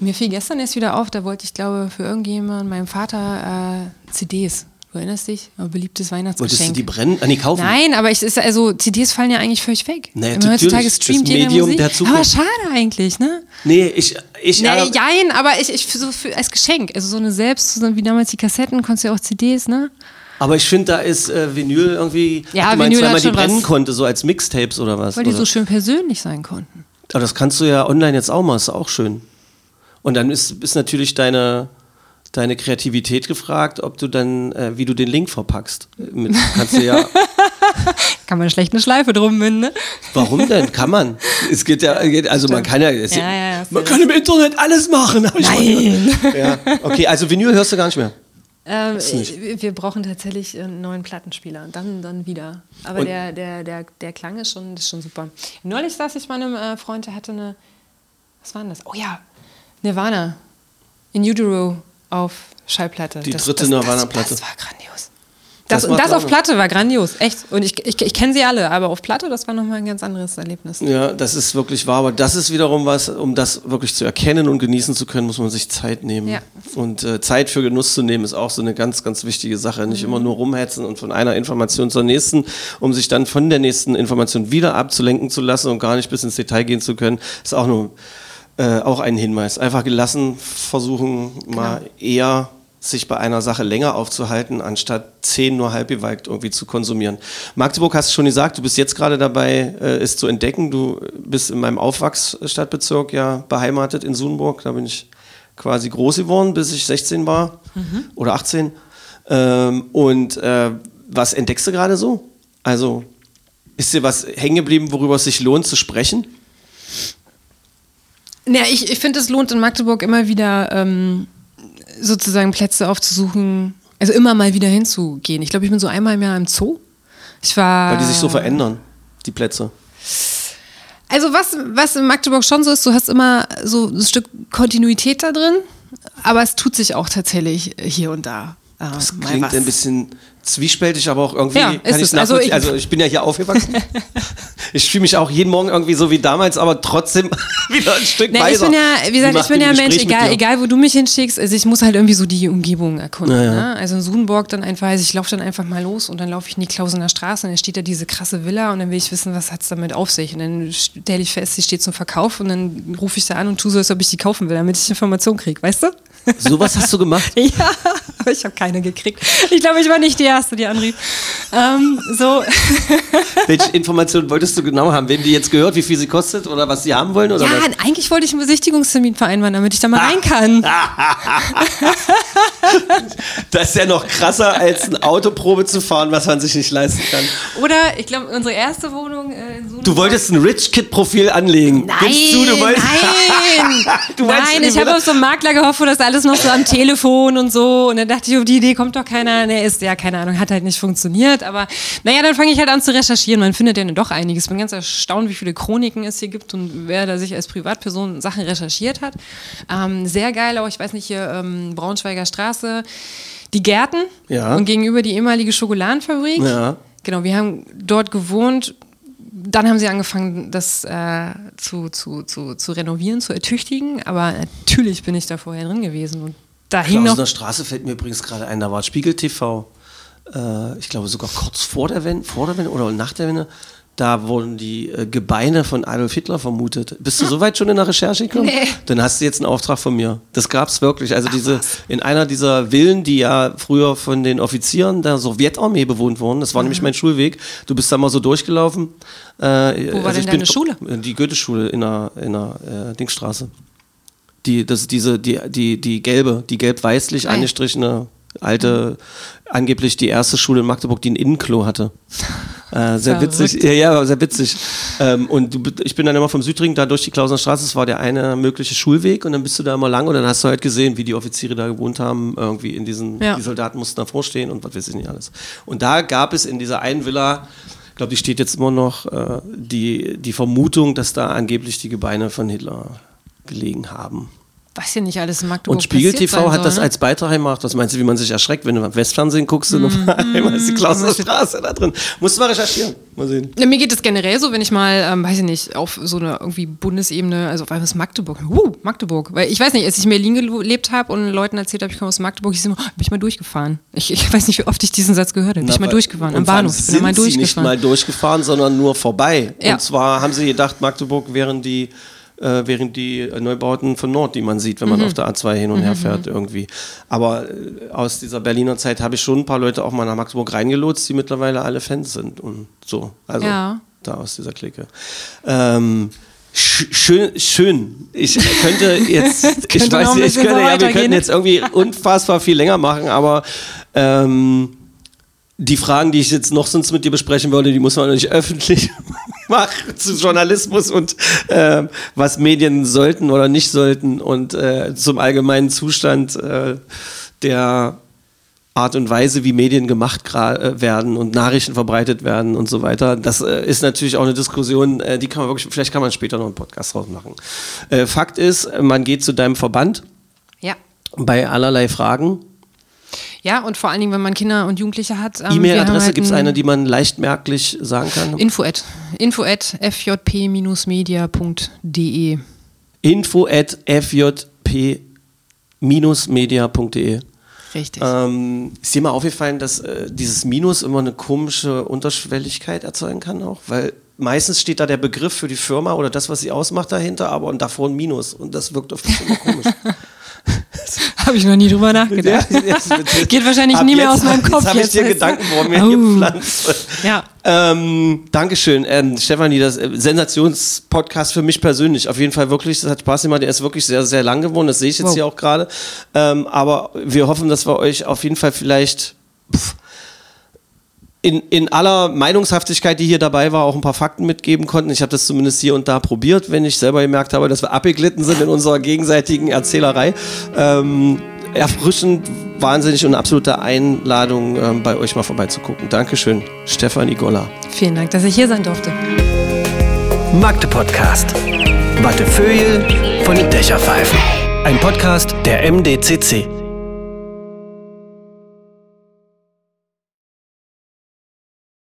Mir fiel gestern erst wieder auf, da wollte ich, glaube für irgendjemanden, meinem Vater, äh, CDs. Du erinnerst dich? Ein beliebtes Weihnachtsgeschenk. Wolltest du die brennen? Ah, nee, kaufen? Nein, aber ich, ist, also CDs fallen ja eigentlich völlig weg. Nee, Immer heutzutage streamt Das jeder Medium Musik. der Zukunft. aber schade eigentlich, ne? Nee, ich. ich Nee, äh, jein, aber ich, ich so für, als Geschenk. Also so eine selbst, so wie damals die Kassetten, konntest du ja auch CDs, ne? aber ich finde, da ist äh, Vinyl irgendwie. Ja, Ach, du meinst, Vinyl weil man die brennen was. konnte, so als Mixtapes oder was? Weil die oder? so schön persönlich sein konnten. Aber das kannst du ja online jetzt auch mal, ist auch schön. Und dann ist, ist natürlich deine, deine Kreativität gefragt, ob du dann, äh, wie du den Link verpackst. Mit, kannst du ja, [LAUGHS] Kann man schlecht eine Schleife drum binden, ne? warum denn? Kann man. Es geht ja, geht- also man kann ja, es, Ja, ja, man kann im Internet alles machen. hab ich mal Nein. Ja. Okay, also Vinyl hörst du gar nicht mehr. Ähm, nicht. wir wir brauchen tatsächlich einen neuen Plattenspieler. Dann, dann wieder. Aber Und- der, der, der, der Klang ist schon, ist schon super. Neulich saß ich bei einem äh, Freund, der hatte eine. Was war denn das? Oh ja, Nirvana. In Utero auf Schallplatte. Die dritte Nirvana-Platte. Das, das war grandios. Das, Das das auf. Platte war grandios, echt. Und ich, ich, ich kenne sie alle, aber auf Platte, das war nochmal ein ganz anderes Erlebnis. Ja, das ist wirklich wahr, aber das ist wiederum was, um das wirklich zu erkennen und genießen zu können, muss man sich Zeit nehmen. Ja. Und äh, Zeit für Genuss zu nehmen, ist auch so eine ganz, ganz wichtige Sache. Nicht immer nur rumhetzen und von einer Information zur nächsten, um sich dann von der nächsten Information wieder abzulenken zu lassen und gar nicht bis ins Detail gehen zu können, ist auch nur äh, auch ein Hinweis. Einfach gelassen versuchen, mal eher sich bei einer Sache länger aufzuhalten, anstatt zehn nur halbgewalkt irgendwie zu konsumieren. Magdeburg hast du schon gesagt, du bist jetzt gerade dabei, äh, es zu entdecken. Du bist in meinem Aufwachsstadtbezirk ja beheimatet in Sunburg. Da bin ich quasi groß geworden, bis ich 16 war oder 18. Ähm, und äh, was entdeckst du gerade so? Also ist dir was hängen geblieben, worüber es sich lohnt zu sprechen? Ja, ich, ich finde, es lohnt in Magdeburg immer wieder ähm, sozusagen Plätze aufzusuchen, also immer mal wieder hinzugehen. Ich glaube, ich bin so einmal im Jahr im Zoo. Ich war. Weil die sich so verändern, die Plätze. Also was, was in Magdeburg schon so ist, du hast immer so ein Stück Kontinuität da drin, aber es tut sich auch tatsächlich hier und da. Äh, Das klingt was. ein bisschen zwiespältig, aber auch irgendwie Ja, kann ich es. Also nachvollziehen. Also ich- ich, bin ja hier aufgewachsen. [LAUGHS] ich fühle mich auch jeden Morgen irgendwie so wie damals, aber trotzdem [LAUGHS] wieder ein Stück Nee, ich bin ja, wie gesagt, ich bin ja Mensch, egal, egal wo du mich hinschickst, also ich muss halt irgendwie so die Umgebung erkunden. Ja, ja. Ne? Also in Sudenburg dann einfach, also ich laufe dann einfach mal los und dann laufe ich in die Klausener Straße und dann steht da diese krasse Villa und dann will ich wissen, was hat es damit auf sich. Und dann stelle ich fest, sie steht zum Verkauf und dann rufe ich da an und tue so, als ob ich die kaufen will, damit ich Informationen kriege, weißt du? Sowas hast du gemacht? [LAUGHS] Ja, aber ich habe keine gekriegt. Ich glaube, ich war nicht die Erste, die anrief. Ähm, so, [LAUGHS] Welche Informationen wolltest du genau haben? Wem die jetzt gehört, wie viel sie kostet oder was sie haben wollen? Oder ja, was? eigentlich wollte ich einen Besichtigungstermin vereinbaren, damit ich da mal rein kann. [LAUGHS] Das ist ja noch krasser, als eine Autoprobe zu fahren, was man sich nicht leisten kann. Oder, ich glaube, unsere erste Wohnung äh, in Sudenburg. Du wolltest ein Rich Kid Profil anlegen. Nein, du, du nein, Du nein, ich habe auf so einen Makler gehofft, wo das alles noch so am Telefon und so. Und dann dachte ich, auf die Idee kommt doch keiner. Ne, ist ja keine Ahnung, hat halt nicht funktioniert. Aber naja, dann fange ich halt an zu recherchieren. Man findet ja dann doch einiges. Ich bin ganz erstaunt, wie viele Chroniken es hier gibt und wer da sich als Privatperson Sachen recherchiert hat. Ähm, sehr geil auch, ich weiß nicht, hier ähm, Braunschweiger Straße. Die Gärten Ja. und gegenüber die ehemalige Schokoladenfabrik. Ja. Genau, wir haben dort gewohnt. Dann haben sie angefangen, das äh, zu, zu, zu, zu renovieren, zu ertüchtigen. Aber natürlich bin ich da vorher drin gewesen. Und da hing noch. Straße fällt mir übrigens gerade ein, da war Spiegel TV. Äh, ich glaube sogar kurz vor der Wende, vor der Wende oder nach der Wende. Da wurden die äh, Gebeine von Adolf Hitler vermutet. Bist du soweit schon in der Recherche gekommen? Nee. Dann hast du jetzt einen Auftrag von mir. Das gab's wirklich. Also diese in einer dieser Villen, die ja früher von den Offizieren der Sowjetarmee bewohnt wurden. Das war nämlich mein Schulweg. Du bist da mal so durchgelaufen. Äh, Wo war denn deine Schule? Die Goethe-Schule in der, in der äh, Dingstraße. Die, das diese, die, die, die gelbe, die gelb-weißlich Ah angestrichene Alte, angeblich die erste Schule in Magdeburg, die ein Innenklo hatte. [LAUGHS] Äh, sehr Verrückt. witzig, ja, ja, sehr witzig. Ähm, und du, ich bin dann immer vom Südring da durch die Klausener Straße, das war der eine mögliche Schulweg und dann bist du da immer lang und dann hast du halt gesehen, wie die Offiziere da gewohnt haben, irgendwie in diesen, Ja. die Soldaten mussten davor stehen und was weiß ich nicht alles. Und da gab es in dieser einen Villa, ich glaube, die steht jetzt immer noch, äh, die, die Vermutung, dass da angeblich die Gebeine von Hitler gelegen haben. Was hier nicht alles in Magdeburg Und Spiegel TV hat das ne? als Beitrag gemacht. Was meinst du, wie man sich erschreckt, wenn du beim Westfernsehen guckst und auf einmal ist die Klausener Straße da drin? Musst du mal recherchieren. Mal sehen. Ja, mir geht es generell so, wenn ich mal, ähm, weiß ich nicht, auf so eine irgendwie Bundesebene, also auf einmal ist Magdeburg, uh, Magdeburg. Weil ich weiß nicht, als ich in Berlin gelebt habe und Leuten erzählt habe, ich komme aus Magdeburg, ich so, bin ich mal durchgefahren. Ich, ich weiß nicht, wie oft ich diesen Satz gehört habe. Bin ich mal durchgefahren, am Bahnhof. Bin da mal sind sie nicht durchgefahren. mal durchgefahren, sondern nur vorbei. Ja. Und zwar haben sie gedacht, Magdeburg wären die, äh, wären die Neubauten von Nord, die man sieht, wenn Mhm. man auf der A2 hin und her fährt irgendwie. Aber äh, aus dieser Berliner Zeit habe ich schon ein paar Leute auch mal nach Magdeburg reingelotst, die mittlerweile alle Fans sind und so. Also Ja. da aus dieser Clique. Ähm, sch- Schön, schön. Ich könnte jetzt, [LAUGHS] ich Könnte weiß nicht, ich könnte, ja, wir könnten jetzt irgendwie unfassbar viel länger machen, aber ähm, die Fragen, die ich jetzt noch sonst mit dir besprechen würde, die muss man nicht [LAUGHS] öffentlich machen zu Journalismus und äh, was Medien sollten oder nicht sollten und äh, zum allgemeinen Zustand äh, der Art und Weise, wie Medien gemacht äh, werden und Nachrichten verbreitet werden und so weiter. Das äh, ist natürlich auch eine Diskussion, äh, die kann man wirklich, vielleicht kann man später noch einen Podcast draus machen. Äh, Fakt ist, man geht zu deinem Verband Ja. bei allerlei Fragen. Ja, und vor allen Dingen, wenn man Kinder und Jugendliche hat. ähm, E-Mail-Adresse halt gibt es ein- eine, die man leicht merklich sagen kann? Info at, info at fjp-media.de. info at fjp-media.de. Richtig. Ähm, ist dir mal aufgefallen, dass äh, dieses Minus immer eine komische Unterschwelligkeit erzeugen kann auch? Weil meistens steht da der Begriff für die Firma oder das, was sie ausmacht dahinter, aber und davor ein Minus. Und das wirkt auf mich immer komisch. Habe ich noch nie drüber nachgedacht. [LAUGHS] Geht wahrscheinlich nie mehr aus meinem Kopf. Jetzt habe ich dir? Gedanken vor mir Au. gepflanzt. Ja. Ähm, Dankeschön, ähm, Stefanie, das äh, Sensationspodcast für mich persönlich. Auf jeden Fall wirklich, das hat Spaß gemacht. Der ist wirklich sehr, sehr lang geworden. Das sehe ich jetzt Wow. hier auch gerade. Ähm, aber wir hoffen, dass wir euch auf jeden Fall vielleicht pff, in, in aller Meinungshaftigkeit, die hier dabei war, auch ein paar Fakten mitgeben konnten. Ich habe das zumindest hier und da probiert, wenn ich selber gemerkt habe, dass wir abgeglitten sind in unserer gegenseitigen Erzählerei. Ähm, erfrischend, wahnsinnig und eine absolute Einladung, ähm, bei euch mal vorbeizugucken. Dankeschön, Stefanie Goller. Vielen Dank, dass ich hier sein durfte. Magde Podcast. Wattefeuille von den Dächerpfeifen. Ein Podcast der MDCC.